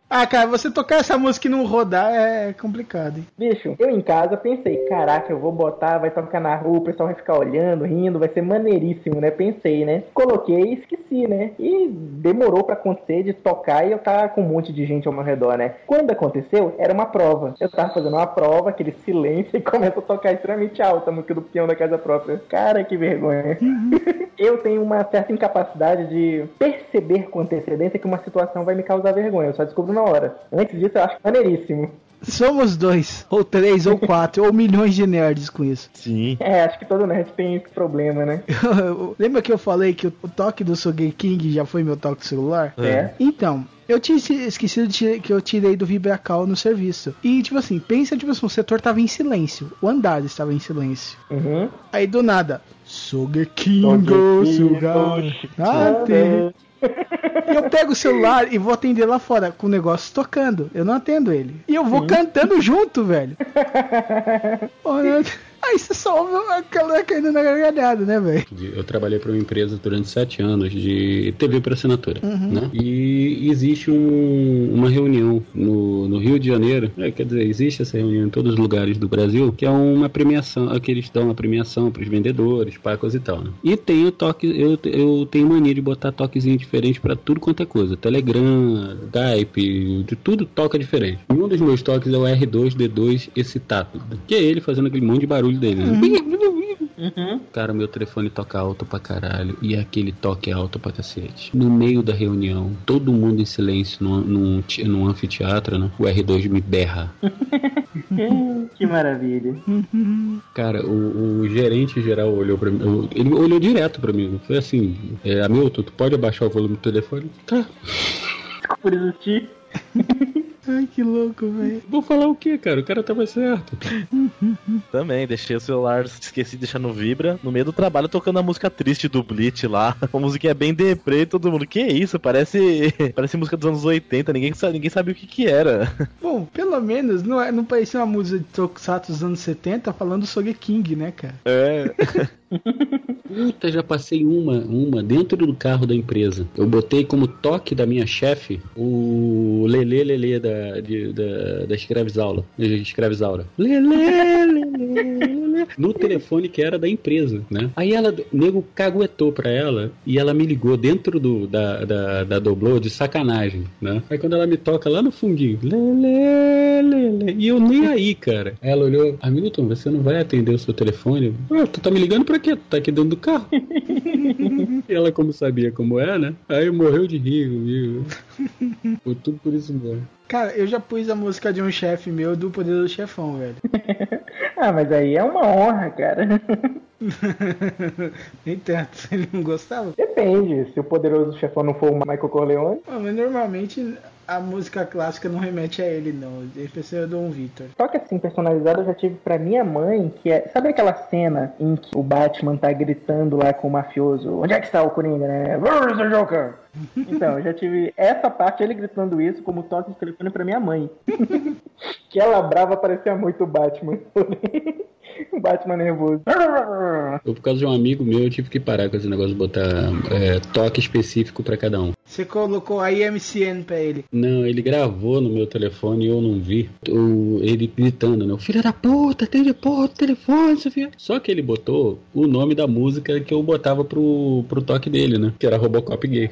Ah, cara, você tocar essa música e não rodar é complicado, hein? Bicho, eu em casa pensei, caraca, eu vou botar, vai tocar na rua, o pessoal vai ficar olhando, rindo, vai ser maneiríssimo, né? Pensei, né? Coloquei e esqueci, né? E demorou pra acontecer de tocar e eu tava com um monte de gente ao meu redor, né? Quando aconteceu, era uma prova. Eu tava fazendo uma prova, aquele silêncio, e começa a tocar extremamente alta a música do peão da casa própria. Cara, que vergonha. eu tenho uma certa incapacidade de perceber com antecedência que uma situação vai me causar vergonha. Eu só descubro na hora. Antes disso, eu acho maneiríssimo. Somos dois, ou três, ou quatro, ou milhões de nerds com isso. Sim. É, acho que todo nerd tem esse problema, né? Lembra que eu falei que o, toque do King já foi meu toque celular? É. Então, eu tinha esquecido de que eu tirei do Vibracal no serviço. E, tipo assim, pensa, tipo assim, o setor tava em silêncio. O andar estava em silêncio. Uhum. Aí, do nada, Sogeking, Sogeking, sugar. Ah, Ate. E eu pego o celular e vou atender lá fora com o negócio tocando. Eu não atendo ele. E eu vou cantando junto, velho. Olha, Aí você só ouve aquela caindo na gargalhada, né, velho? Eu trabalhei para uma empresa durante sete anos de TV por assinatura, né? E existe um- uma reunião no, no Rio de Janeiro, é, quer dizer, existe essa reunião em todos os lugares do Brasil, que é uma premiação, é que eles dão uma premiação para os vendedores, para coisa e tal, né? E tem o toque, eu, eu tenho mania de botar toquezinho diferente para tudo quanto é coisa, Telegram, Skype, de tudo toca diferente. Um dos meus toques é o R2D2 excitado, que é ele fazendo aquele monte de barulho dele, né? Cara, meu telefone toca alto pra caralho. E aquele toque é alto pra cacete. No meio da reunião, todo mundo em silêncio num, num anfiteatro, né? O R2 me berra. que maravilha. Cara, o, o gerente geral olhou pra mim. Ele olhou direto pra mim. Foi assim: é, Hamilton, tu pode abaixar o volume do telefone? Tá. Por existir. Ai, que louco, velho. Vou falar o que, cara? O cara tava certo. Também, deixei o celular, esqueci de deixar no Vibra, no meio do trabalho tocando a música triste do Bleach lá. A musiquinha bem deprê, e todo mundo, que isso? Parece parece música dos anos 80, ninguém sabe, ninguém sabe o que que era. Bom, pelo menos não, é, não parecia uma música de Tokusatsu dos anos 70 falando sobre King, né, cara? É. Puta, já passei uma, uma dentro do carro da empresa. Eu botei como toque da minha chefe o Lelê Lelê da, de, da, da Escravizaura. Escravizaura. Lelê. No telefone que era da empresa, né? Aí ela, o nego caguetou pra ela e ela me ligou dentro do, da, da, da Doblô de sacanagem, né? Aí quando ela me toca lá no fundinho, Lelê, Lelê. E eu nem aí, cara. Ela olhou, Hamilton, você não vai atender o seu telefone? Ah, tu tá me ligando pra quê? Tu tá aqui dentro do carro. E ela, como sabia como é, né? Aí morreu de rir comigo. Foi tudo por isso mesmo. Cara, eu já pus a música de um chefe meu do Poder do Chefão, velho. Ah, mas aí é uma honra, cara. Nem tanto, ele não gostava. Depende, se o poderoso chefão não for o Michael Corleone. Pô, mas normalmente a música clássica não remete a ele, não. Ele precisa do Dom Victor. Só que assim, personalizado eu já tive pra minha mãe, que é. Sabe aquela cena em que o Batman tá gritando lá com o mafioso? Onde é que está o Coringa, né? Where's the Joker? Então, eu já tive essa parte, ele gritando isso, como toque de telefone pra minha mãe. que ela brava parecia muito o Batman. o Batman nervoso. Eu, por causa de um amigo meu, eu tive que parar com esse negócio de botar é, toque específico pra cada um. Você colocou a IMCN pra ele. Não, ele gravou no meu telefone e eu não vi. O, ele gritando, né? O filho da puta, atende porra do telefone, Sofia. Só que ele botou o nome da música que eu botava pro, pro toque dele, né? Que era Robocop gay.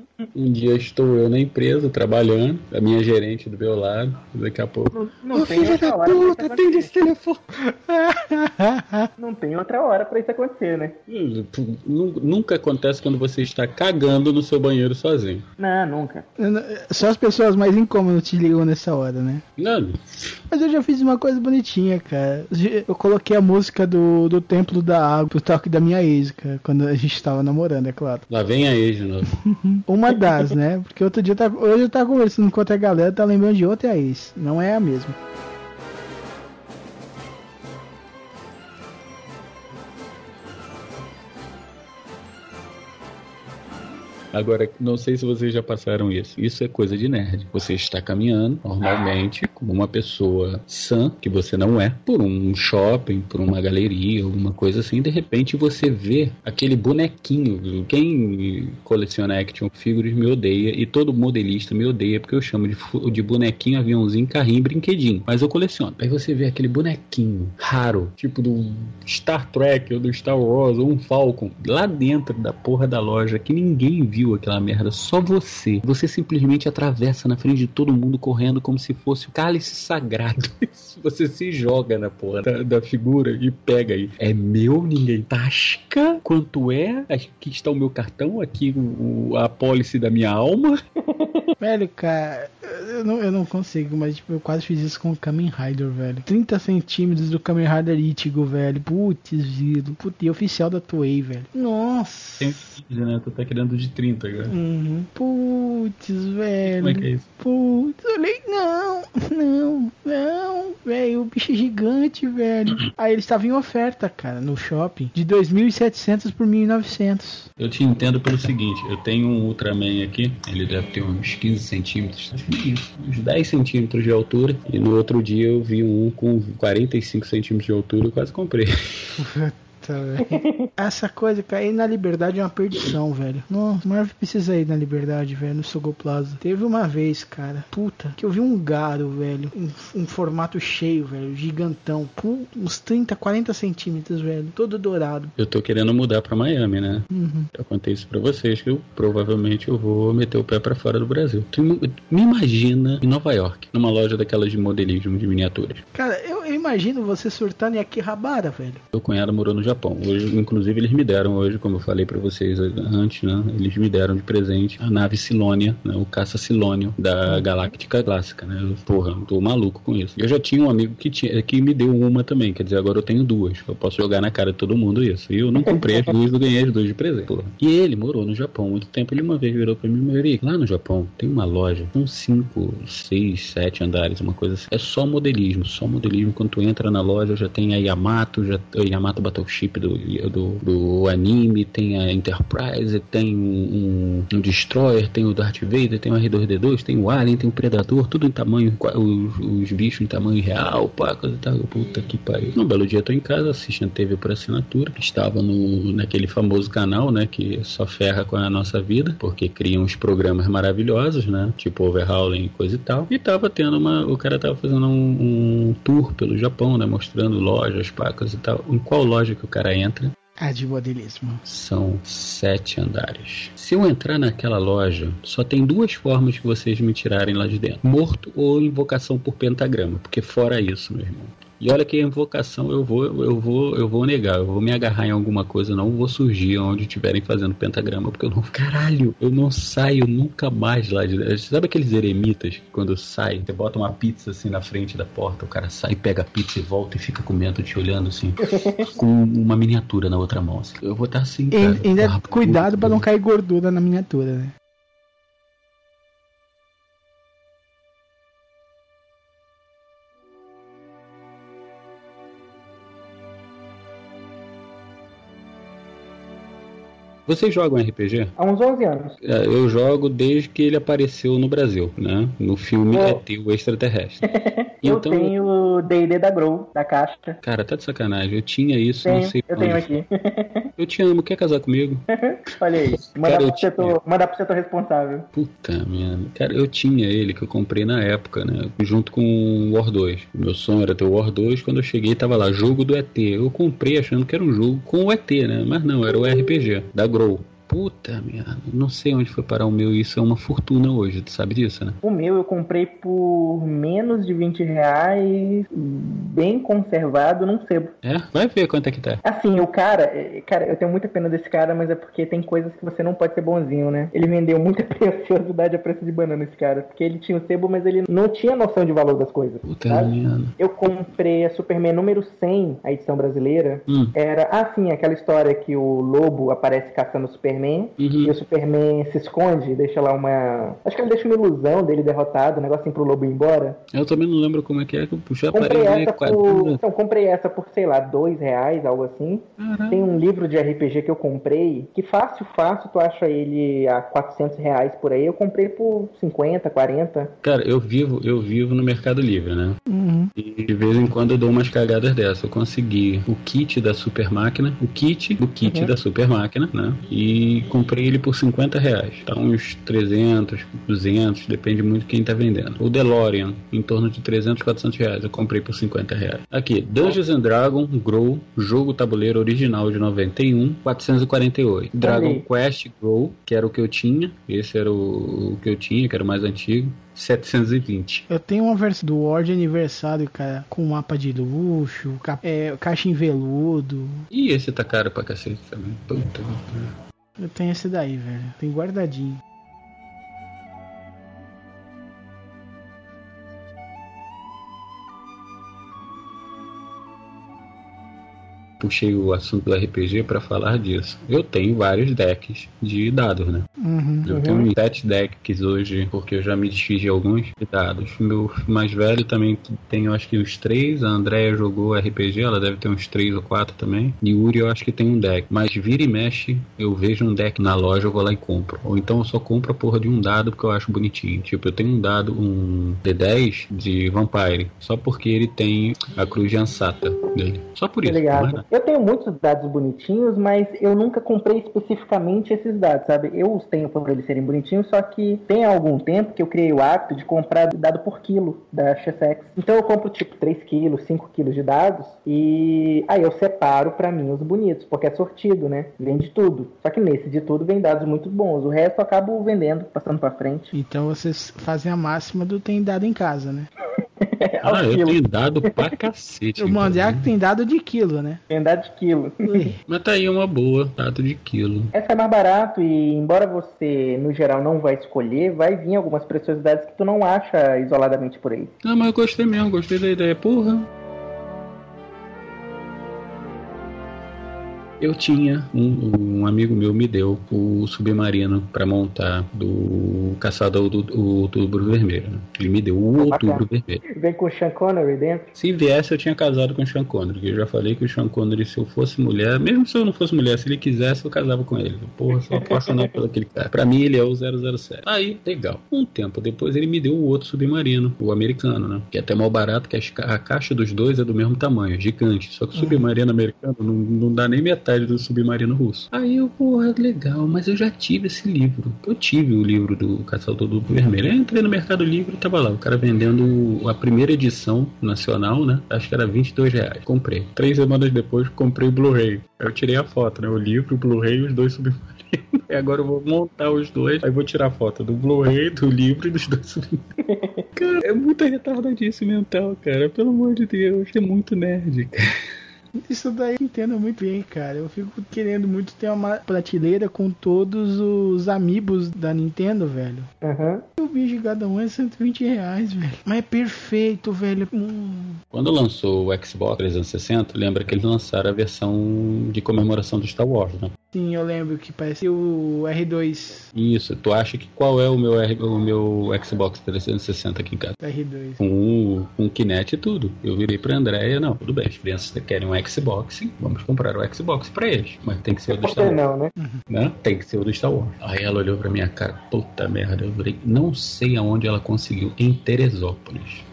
Um dia estou eu na empresa trabalhando, a minha gerente do meu lado, daqui a pouco. Não Ô tem filho outra da hora pra puta, atende acontecer. esse telefone. Não tem outra hora pra isso acontecer, né? Nu- Nunca acontece quando você está cagando no seu banheiro sozinho. Não, nunca. Só as pessoas mais incômodas te ligam nessa hora, né? Não, Mas eu já fiz uma coisa bonitinha, cara. Eu coloquei a música do, do Templo da Água pro toque da minha ex, cara. Quando a gente tava namorando, é claro. lá vem a ex de novo. Uma das, né? Porque outro dia, tá, hoje eu tava conversando com outra galera, tá lembrando de outra ex. Não é a mesma. Agora, não sei se vocês já passaram isso. Isso é coisa de nerd. Você está caminhando normalmente, como uma pessoa sã, que você não é, por um shopping, por uma galeria, alguma coisa assim. De repente você vê aquele bonequinho. Quem coleciona action figures me odeia e todo modelista me odeia porque eu chamo de, de bonequinho, aviãozinho, carrinho, brinquedinho. Mas eu coleciono. Aí você vê aquele bonequinho raro, tipo do Star Trek ou do Star Wars ou um Falcon, lá dentro da porra da loja que ninguém viu aquela merda, só você. Você simplesmente atravessa na frente de todo mundo correndo como se fosse o cálice sagrado. Você se joga na porra da, da figura e pega aí. É meu, ninguém tasca. Quanto é? Aqui está o meu cartão, aqui o- a pólice da minha alma. Velho, cara, eu não, eu não consigo, mas tipo, eu quase fiz isso com o Kamen Rider, velho. 30 centímetros do Kamen Rider Ichigo, velho. Putz, vido. Putz, e oficial da Toei, velho. Nossa. Tem 15, né? Tu tá querendo de 30 agora. Uhum. Putz, velho. Como é que é isso? Putz, olhei, não, não, não, velho, o bicho é gigante, velho. Aí ele estava em oferta, cara, no shopping, de 2.700 por 1.900. Eu te entendo pelo seguinte, eu tenho um Ultraman aqui, ele deve ter uns 15 centímetros, acho que uns 10 centímetros de altura. E no outro dia eu vi um com 45 centímetros de altura e quase comprei. Puta, velho. Essa coisa, cair na liberdade é uma perdição, velho. Não, Marvel precisa ir na liberdade, velho, no Sogo Plaza. Teve uma vez, cara, puta, que eu vi um garo, velho, em, em formato cheio, velho, gigantão, com uns 30, 40 centímetros, velho, todo dourado. Eu tô querendo mudar pra Miami, né? Uhum. Eu contei isso pra vocês que eu provavelmente eu vou meter o pé pra fora do Brasil. Tu me me imagina em Nova York, numa loja daquelas de modelismo de miniaturas. Cara, eu, eu imagino você surtando em Akihabara, velho. Meu cunhado morou no Japão. Hoje, inclusive, eles me deram hoje, como eu falei pra vocês antes, né? Eles me deram de presente a nave Silônia, né? O caça Silônio da Galáctica Clássica, né? Eu, Porra, tô maluco com isso. Eu já tinha um amigo que, tinha, que me deu uma também, quer dizer, agora eu tenho duas. Eu posso jogar na cara de todo mundo isso. E eu não comprei as duas, eu ganhei as duas de presente. Porra. E ele morou no Japão muito tempo. Ele uma vez virou pra mim e lá no Japão tem uma loja com cinco, seis, sete andares, uma coisa assim. É só modelismo, só modelismo. Quando tu entra na loja, já tem a Yamato, já, a Yamato Battleship do, do, do anime, tem a Enterprise, tem um, um Destroyer, tem o Darth Vader, tem o R2D2, tem o Alien, tem o Predador, tudo em tamanho, os, os bichos em tamanho real, pá, coisa e tal. Puta que pariu. Um belo dia eu tô em casa assistindo TV por assinatura. Estava no, naquele famoso canal, né, que só ferra com a nossa vida, porque cria uns programas maravilhosos, né, tipo Overhauling e coisa e tal. E tava tendo uma, o cara tava fazendo um, um tour pelo Japão, né, mostrando lojas, coisa e tal. Em qual loja que o cara entra? Ah, de modelismo. São sete andares. Se eu entrar naquela loja, só tem duas formas de vocês me tirarem lá de dentro: morto ou invocação por pentagrama. Porque fora isso, meu irmão. E olha que a invocação eu vou, eu vou, eu vou negar, eu vou me agarrar em alguma coisa, não vou surgir onde estiverem fazendo pentagrama, porque eu não. Caralho, eu não saio nunca mais lá de. Sabe aqueles eremitas que quando sai, você bota uma pizza assim na frente da porta, o cara sai, pega a pizza e volta e fica comendo, te olhando assim, com uma miniatura na outra mão. assim. Eu vou estar assim. E cara. ainda Ah, cuidado pra não cair gordura na miniatura, né? Vocês jogam RPG? Há uns 11 anos. É, Eu jogo desde que ele apareceu no Brasil, né? No filme É. ET, o Extraterrestre. Eu Então, tenho o D&D da Grow, da caixa. cara, tá de sacanagem. Eu tinha isso, não Tenho, sei eu tenho aqui. Eu te amo, quer casar comigo? Olha aí. Mandar Cara, pro, setor, mandar pro setor responsável. Puta merda. Cara, eu tinha ele que eu comprei na época, né? Junto com o War 2. O meu sonho era ter o War 2. Quando eu cheguei, tava lá, jogo do ET. Eu comprei achando que era um jogo com o ET, né? Mas não, era o RPG, da Grow. grow Puta merda. Não sei onde foi parar o meu. Isso é uma fortuna hoje, tu sabe disso, né? O meu eu comprei por menos de 20 reais, bem conservado, num sebo. É? Vai ver quanto é que tá. Assim, o cara, é, cara, eu tenho muita pena desse cara, mas é porque tem coisas que você não pode ser bonzinho, né? Ele vendeu muita preciosidade a preço de banana, esse cara. Porque ele tinha o sebo, mas ele não tinha noção de valor das coisas. Puta merda. Eu comprei a Superman número 100, a edição brasileira. Hum. Era, ah, sim, aquela história que o lobo aparece caçando o Superman. Uhum. E o Superman se esconde, deixa lá uma. Acho que ele deixa uma ilusão dele derrotado, um negocinho pro lobo ir embora. Eu também não lembro como é que é que eu já Comprei parei de essa quadrinho. por. Então, comprei essa por, sei lá, dois reais, algo assim. Tem um livro de RPG que eu comprei, que fácil, fácil, tu acha ele a 400 reais por aí. Eu comprei por 50, 40. Cara, eu vivo, eu vivo no Mercado Livre, né? Uhum. E de vez em quando eu dou umas cagadas dessa. Eu consegui o kit da super máquina, o kit do kit Uhum. da super máquina, né? E comprei ele por 50 reais. Tá uns 300, 200, depende muito de quem tá vendendo. O DeLorean, em torno de 300, 400 reais. Eu comprei por 50 reais. Aqui, Dungeons and Dragons Grow, jogo tabuleiro original de 91, 448. Dragon aí. Quest Grow, que era o que eu tinha. Esse era o, o que eu tinha, que era o mais antigo. 720. Eu tenho uma versão do War de aniversário, cara, com mapa de luxo, ca- é, caixa em veludo. E esse tá caro pra cacete também. Puta. Eu tenho esse daí, velho. Tem guardadinho. Puxei o assunto do RPG pra falar disso. Eu tenho vários decks de dados, né? Uhum. Eu tenho sete decks hoje, porque eu já me desfiz de alguns de dados. Meu mais velho também tem, eu acho que uns três. A Andrea jogou RPG, ela deve ter uns três ou quatro também. E Uri eu acho que tem um deck. Mas vira e mexe, eu vejo um deck na loja, eu vou lá e compro. Ou então eu só compro a porra de um dado porque eu acho bonitinho. Tipo, eu tenho um dado, um D10 de Vampire, só porque ele tem a cruz de Ansata dele. Só por Tá isso. ligado? Eu tenho muitos dados bonitinhos, mas eu nunca comprei especificamente esses dados, sabe? Eu os tenho por eles serem bonitinhos, só que tem algum tempo que eu criei o hábito de comprar dado por quilo da Chessex. Então eu compro tipo 3 quilos, 5 quilos de dados e aí eu separo pra mim os bonitos, porque é sortido, né? Vem de tudo. Só que nesse de tudo vem dados muito bons. O resto eu acabo vendendo, passando pra frente. Então vocês fazem a máxima do tem dado em casa, né? Ah, eu quilo. tenho dado pra cacete. O Mandiac então. tem dado de quilo, né? Tem dado de quilo. Ui. Mas tá aí uma boa, dado de quilo. Essa é mais barato e embora você, no geral, não vai escolher, vai vir algumas preciosidades que tu não acha isoladamente por aí. Não, mas eu gostei mesmo, gostei da ideia. Porra. Eu tinha, um, um amigo meu me deu o submarino pra montar do Caçador do, do Outubro Vermelho. né? Ele me deu o bacana. Outubro Vermelho. Vem com o Sean Connery dentro. Se viesse, eu tinha casado com o Sean Connery. que Eu já falei que o Sean Connery, se eu fosse mulher, mesmo se eu não fosse mulher, se ele quisesse, eu casava com ele. Porra, sou apaixonado por aquele cara. Pra mim, ele é o 007. Aí, legal. Um tempo depois, ele me deu o outro submarino, o americano, né? Que é até mal barato, que a caixa dos dois é do mesmo tamanho, gigante. Só que o submarino americano não, não dá nem metade do submarino russo. Aí eu, porra, legal, mas eu já tive esse livro. Eu tive o livro do Caçador do Vermelho. Eu entrei no Mercado Livre e tava lá, o cara vendendo a primeira edição nacional, né? Acho que era 22 reais. Comprei. Três semanas depois, comprei o Blu-ray. Eu tirei a foto, né? O livro, o Blu-ray e os dois submarinos. E agora eu vou montar os dois. Aí vou tirar a foto do Blu-ray, do livro e dos dois submarinos. Cara, é muito retardadice mental, cara. Pelo amor de Deus. É muito nerd, cara. Isso daí eu entendo muito bem, cara. Eu fico querendo muito ter uma prateleira com todos os amigos da Nintendo, velho. Aham. O bicho de cada um é 120 reais, velho. Mas é perfeito, velho. Hum. Quando lançou o Xbox 360, lembra que eles lançaram a versão de comemoração do Star Wars, né? Sim, eu lembro que parece o R2. Isso, tu acha que qual é o meu, R- o meu Xbox 360 aqui em casa? R2. Com o, com o Kinect e tudo. Eu virei pra Andréia, não, tudo bem, as crianças querem um Xbox, vamos comprar o Xbox pra eles. Mas tem que ser o do Star Wars. não, né? né? Tem que ser o do Star Wars. Aí ela olhou pra minha cara, puta merda, eu virei, não sei aonde ela conseguiu, em Teresópolis.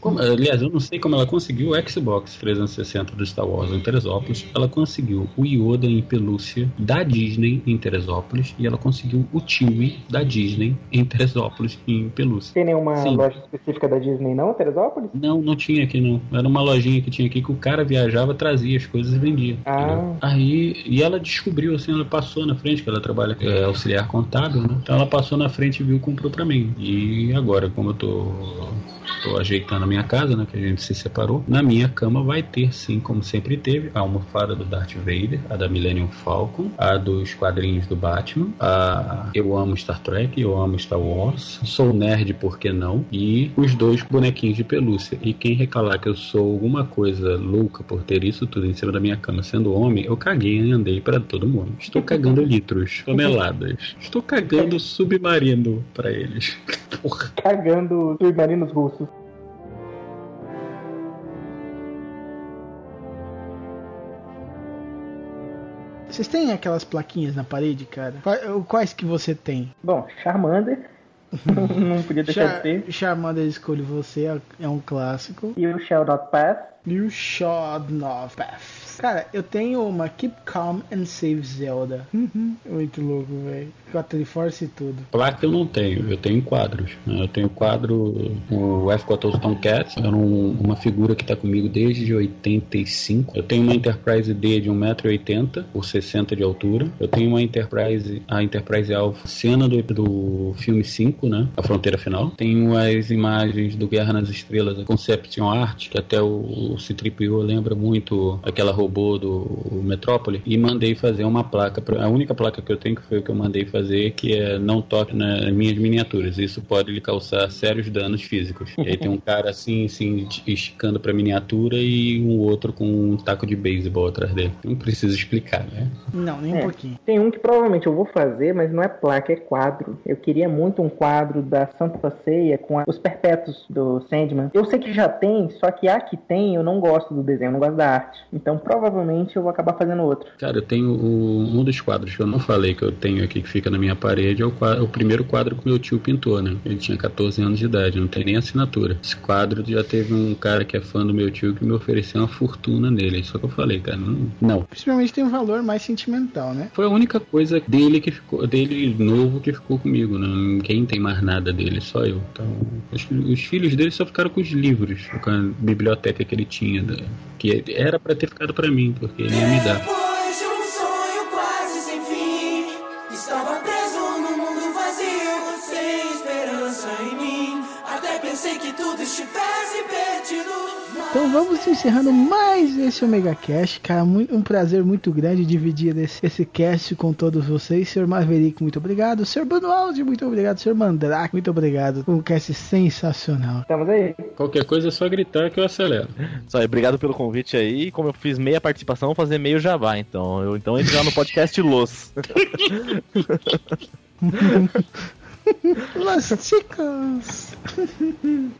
Como- aliás, eu não sei como ela conseguiu o Xbox 360 do Star Wars em Teresópolis. Ela conseguiu o Yoda em pelúcia da Disney em Teresópolis. E ela conseguiu o Chewie da Disney em Teresópolis em pelúcia. Tem nenhuma Sim. loja específica da Disney, não, Teresópolis? Não, não tinha aqui não. Era uma lojinha que tinha aqui que o cara viajava, trazia as coisas e vendia. Ah. entendeu? Aí, e ela descobriu, assim, ela passou na frente, que ela trabalha é, auxiliar contábil, né? Então ela passou na frente e viu e comprou pra mim. E agora, como eu tô, tô ajeitando a minha casa, né? Que a gente se separou, na minha cama vai ter, sim, como sempre teve, a almofada do Darth Vader, a da Millennium Falcon, a dos quadrinhos do Batman, a Eu amo Star Trek, eu amo Star Wars, sou nerd, por que não? E os dois bonequinhos de pelúcia. E quem reclamar que eu sou alguma coisa louca por ter isso tudo em cima da minha cama sendo homem, eu caguei e andei pra todo mundo. Estou cagando litros, toneladas. Estou cagando submarino pra eles. Porra. Cagando submarinos russos. Vocês têm aquelas plaquinhas na parede, cara? Qua- Quais que você tem? Bom, Charmander. não podia deixar de Char ter. Charmander Escolhe Você é- um clássico. E o Shell Not Pass. You Shod Not Path. Cara, eu tenho uma Keep Calm and Save Zelda. Uhum. Muito louco, velho. Com a Triforce e tudo. Placa eu não tenho, eu tenho quadros. né? Eu tenho quadro, o F-14 Tomcat, era um- uma figura que está comigo desde 85. Eu tenho uma Enterprise D de 1,80m por 60 de altura. Eu tenho uma Enterprise, a Enterprise Alpha, cena do, do filme 5, né? A Fronteira Final. Tenho as imagens do Guerra nas Estrelas, a Conception Art, que até o, o C-3PO lembra muito aquela robô robô do Metrópole e mandei fazer uma placa. pra- A única placa que eu tenho que foi o que eu mandei fazer, que é não toque nas minhas miniaturas. Isso pode lhe causar sérios danos físicos. E aí tem um cara assim, assim, esticando pra miniatura e um outro com um taco de beisebol atrás dele. Não preciso explicar, né? Não, nem um É. pouquinho. Tem um que provavelmente eu vou fazer, mas não é placa, é quadro. Eu queria muito um quadro da Santa Ceia com a- os perpétuos do Sandman. Eu sei que já tem, só que a que tem eu não gosto do desenho, eu não gosto da arte. Então provavelmente eu vou acabar fazendo outro. Cara, eu tenho o- um dos quadros que eu não falei que eu tenho aqui que fica na minha parede, é o, qua- o primeiro quadro que meu tio pintou, né? Ele tinha 14 anos de idade, não tem nem assinatura. Esse quadro já teve um cara que é fã do meu tio que me ofereceu uma fortuna nele. Só que eu falei, cara, não. não. Principalmente tem um valor mais sentimental, né? Foi a única coisa dele que ficou, dele novo que ficou comigo. Não, ninguém tem mais nada dele, só eu. Então, os, os filhos dele só ficaram com os livros, com a biblioteca que ele tinha, da- que era pra ter ficado pra mim, porque ele ia me dar. Pensei que tudo estivesse. Então vamos encerrando mais esse Omega Cast, cara, um prazer muito grande dividir esse, esse cast com todos vocês. Senhor Maverick, muito obrigado. Senhor Bruno Aldi, muito obrigado. Senhor Mandrake, muito obrigado. Um cast sensacional. Estamos aí. Qualquer coisa é só gritar que eu acelero. Só aí, obrigado pelo convite aí. Como eu fiz meia participação, vou fazer meio jabá, então. Eu então entro já no podcast Los. Los chicos.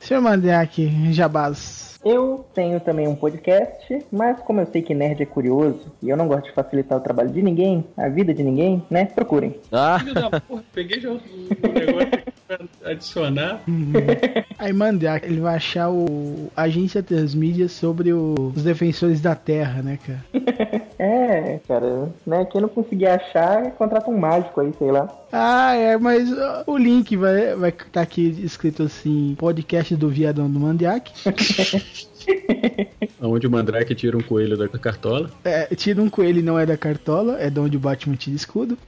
Senhor Mandrake, Jabás. Eu tenho também um podcast, mas como eu sei que nerd é curioso e eu não gosto de facilitar o trabalho de ninguém, a vida de ninguém, né? Procurem. Ah, Filho da porra, peguei já o negócio pra adicionar. Aí Mandrake, ele vai achar o Agência Transmídia sobre o- os defensores da Terra, né, cara? É, cara, né? Quem não conseguir achar, contrata um mágico aí, sei lá. Ah, é, mas o link vai vai estar aqui escrito assim: podcast do Viadão do Mandrake. Onde o Mandrake tira um coelho da cartola. É, tira um coelho e não é da cartola, é de onde o Batman tira escudo.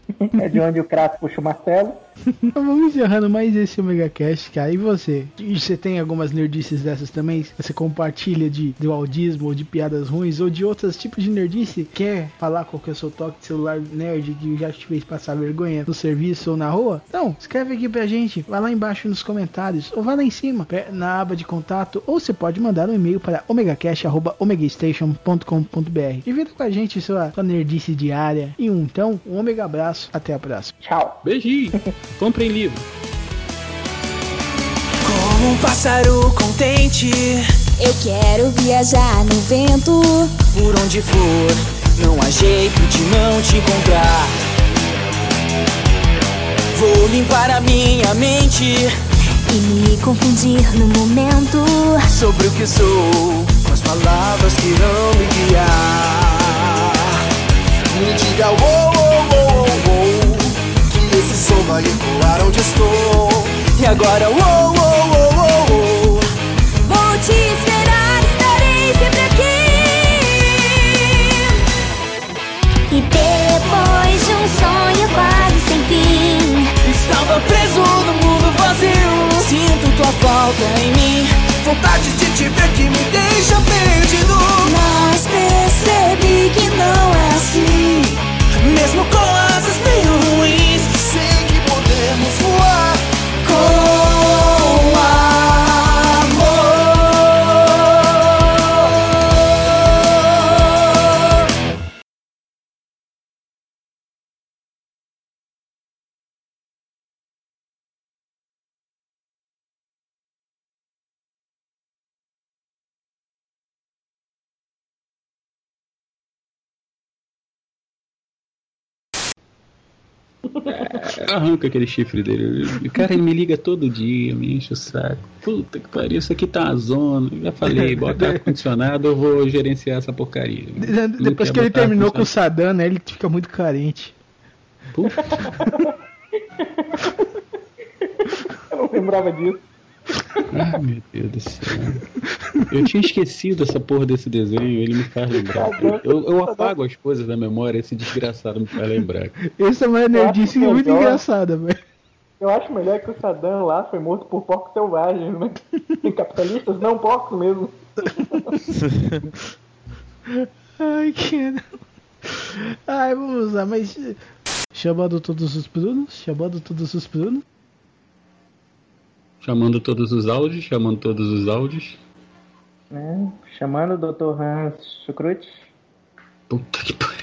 É de onde o Kratos puxa o martelo. Então vamos encerrando mais esse Omega Cast, cara. E você? E você tem algumas nerdices dessas também? Você compartilha de do audismo ou de piadas ruins ou de outros tipos de nerdice? Quer falar qual que é o seu toque de celular nerd que já te fez passar vergonha no serviço ou na rua? Então, escreve aqui pra gente. Vai lá embaixo nos comentários ou vai lá em cima pe- na aba de contato ou você pode mandar um e-mail para omegacast.omegastation.com.br. Divida com a gente sua, sua nerdice diária. E um, então, um omega abraço. Até a próxima. Tchau. Beijinho. Comprem livro. Como um pássaro contente, Eu quero viajar no vento. por onde for, não há jeito de não te encontrar. Vou limpar a minha mente E me confundir no momento. sobre o que sou, com as palavras que irão me guiar. Me diga, oh, som vai ecoar onde estou. E agora, oh, oh, oh, oh, oh. Vou te esperar, estarei sempre aqui. E depois de um sonho quase sem fim, Estava preso no mundo vazio. Sinto tua falta em mim. Vontade de Arranca aquele chifre dele. O cara ele me liga todo dia, me enche o saco. Puta que pariu, isso aqui tá uma zona. Eu já falei, bota ar-condicionado, eu vou gerenciar essa porcaria. De- Depois que ele terminou com o. Saddam, né? Ele fica muito carente. Puta, Eu não lembrava disso. Ai meu Deus do céu. Eu tinha esquecido essa porra desse desenho, ele me faz lembrar. Eu, eu apago as coisas da memória, esse desgraçado me faz lembrar. Essa é uma nerdice que muito melhor- engraçada, velho. Eu acho melhor que o Saddam lá foi morto por porcos selvagens, né? Capitalistas, não porcos mesmo. Ai, cara. Ai, vamos usar, mas. Chamando todos os Brunos, chamando todos os Brunos. Chamando todos os áudios, chamando todos os áudios. Né? Chamando o Dr. Hans Chucrute. Puta que pariu.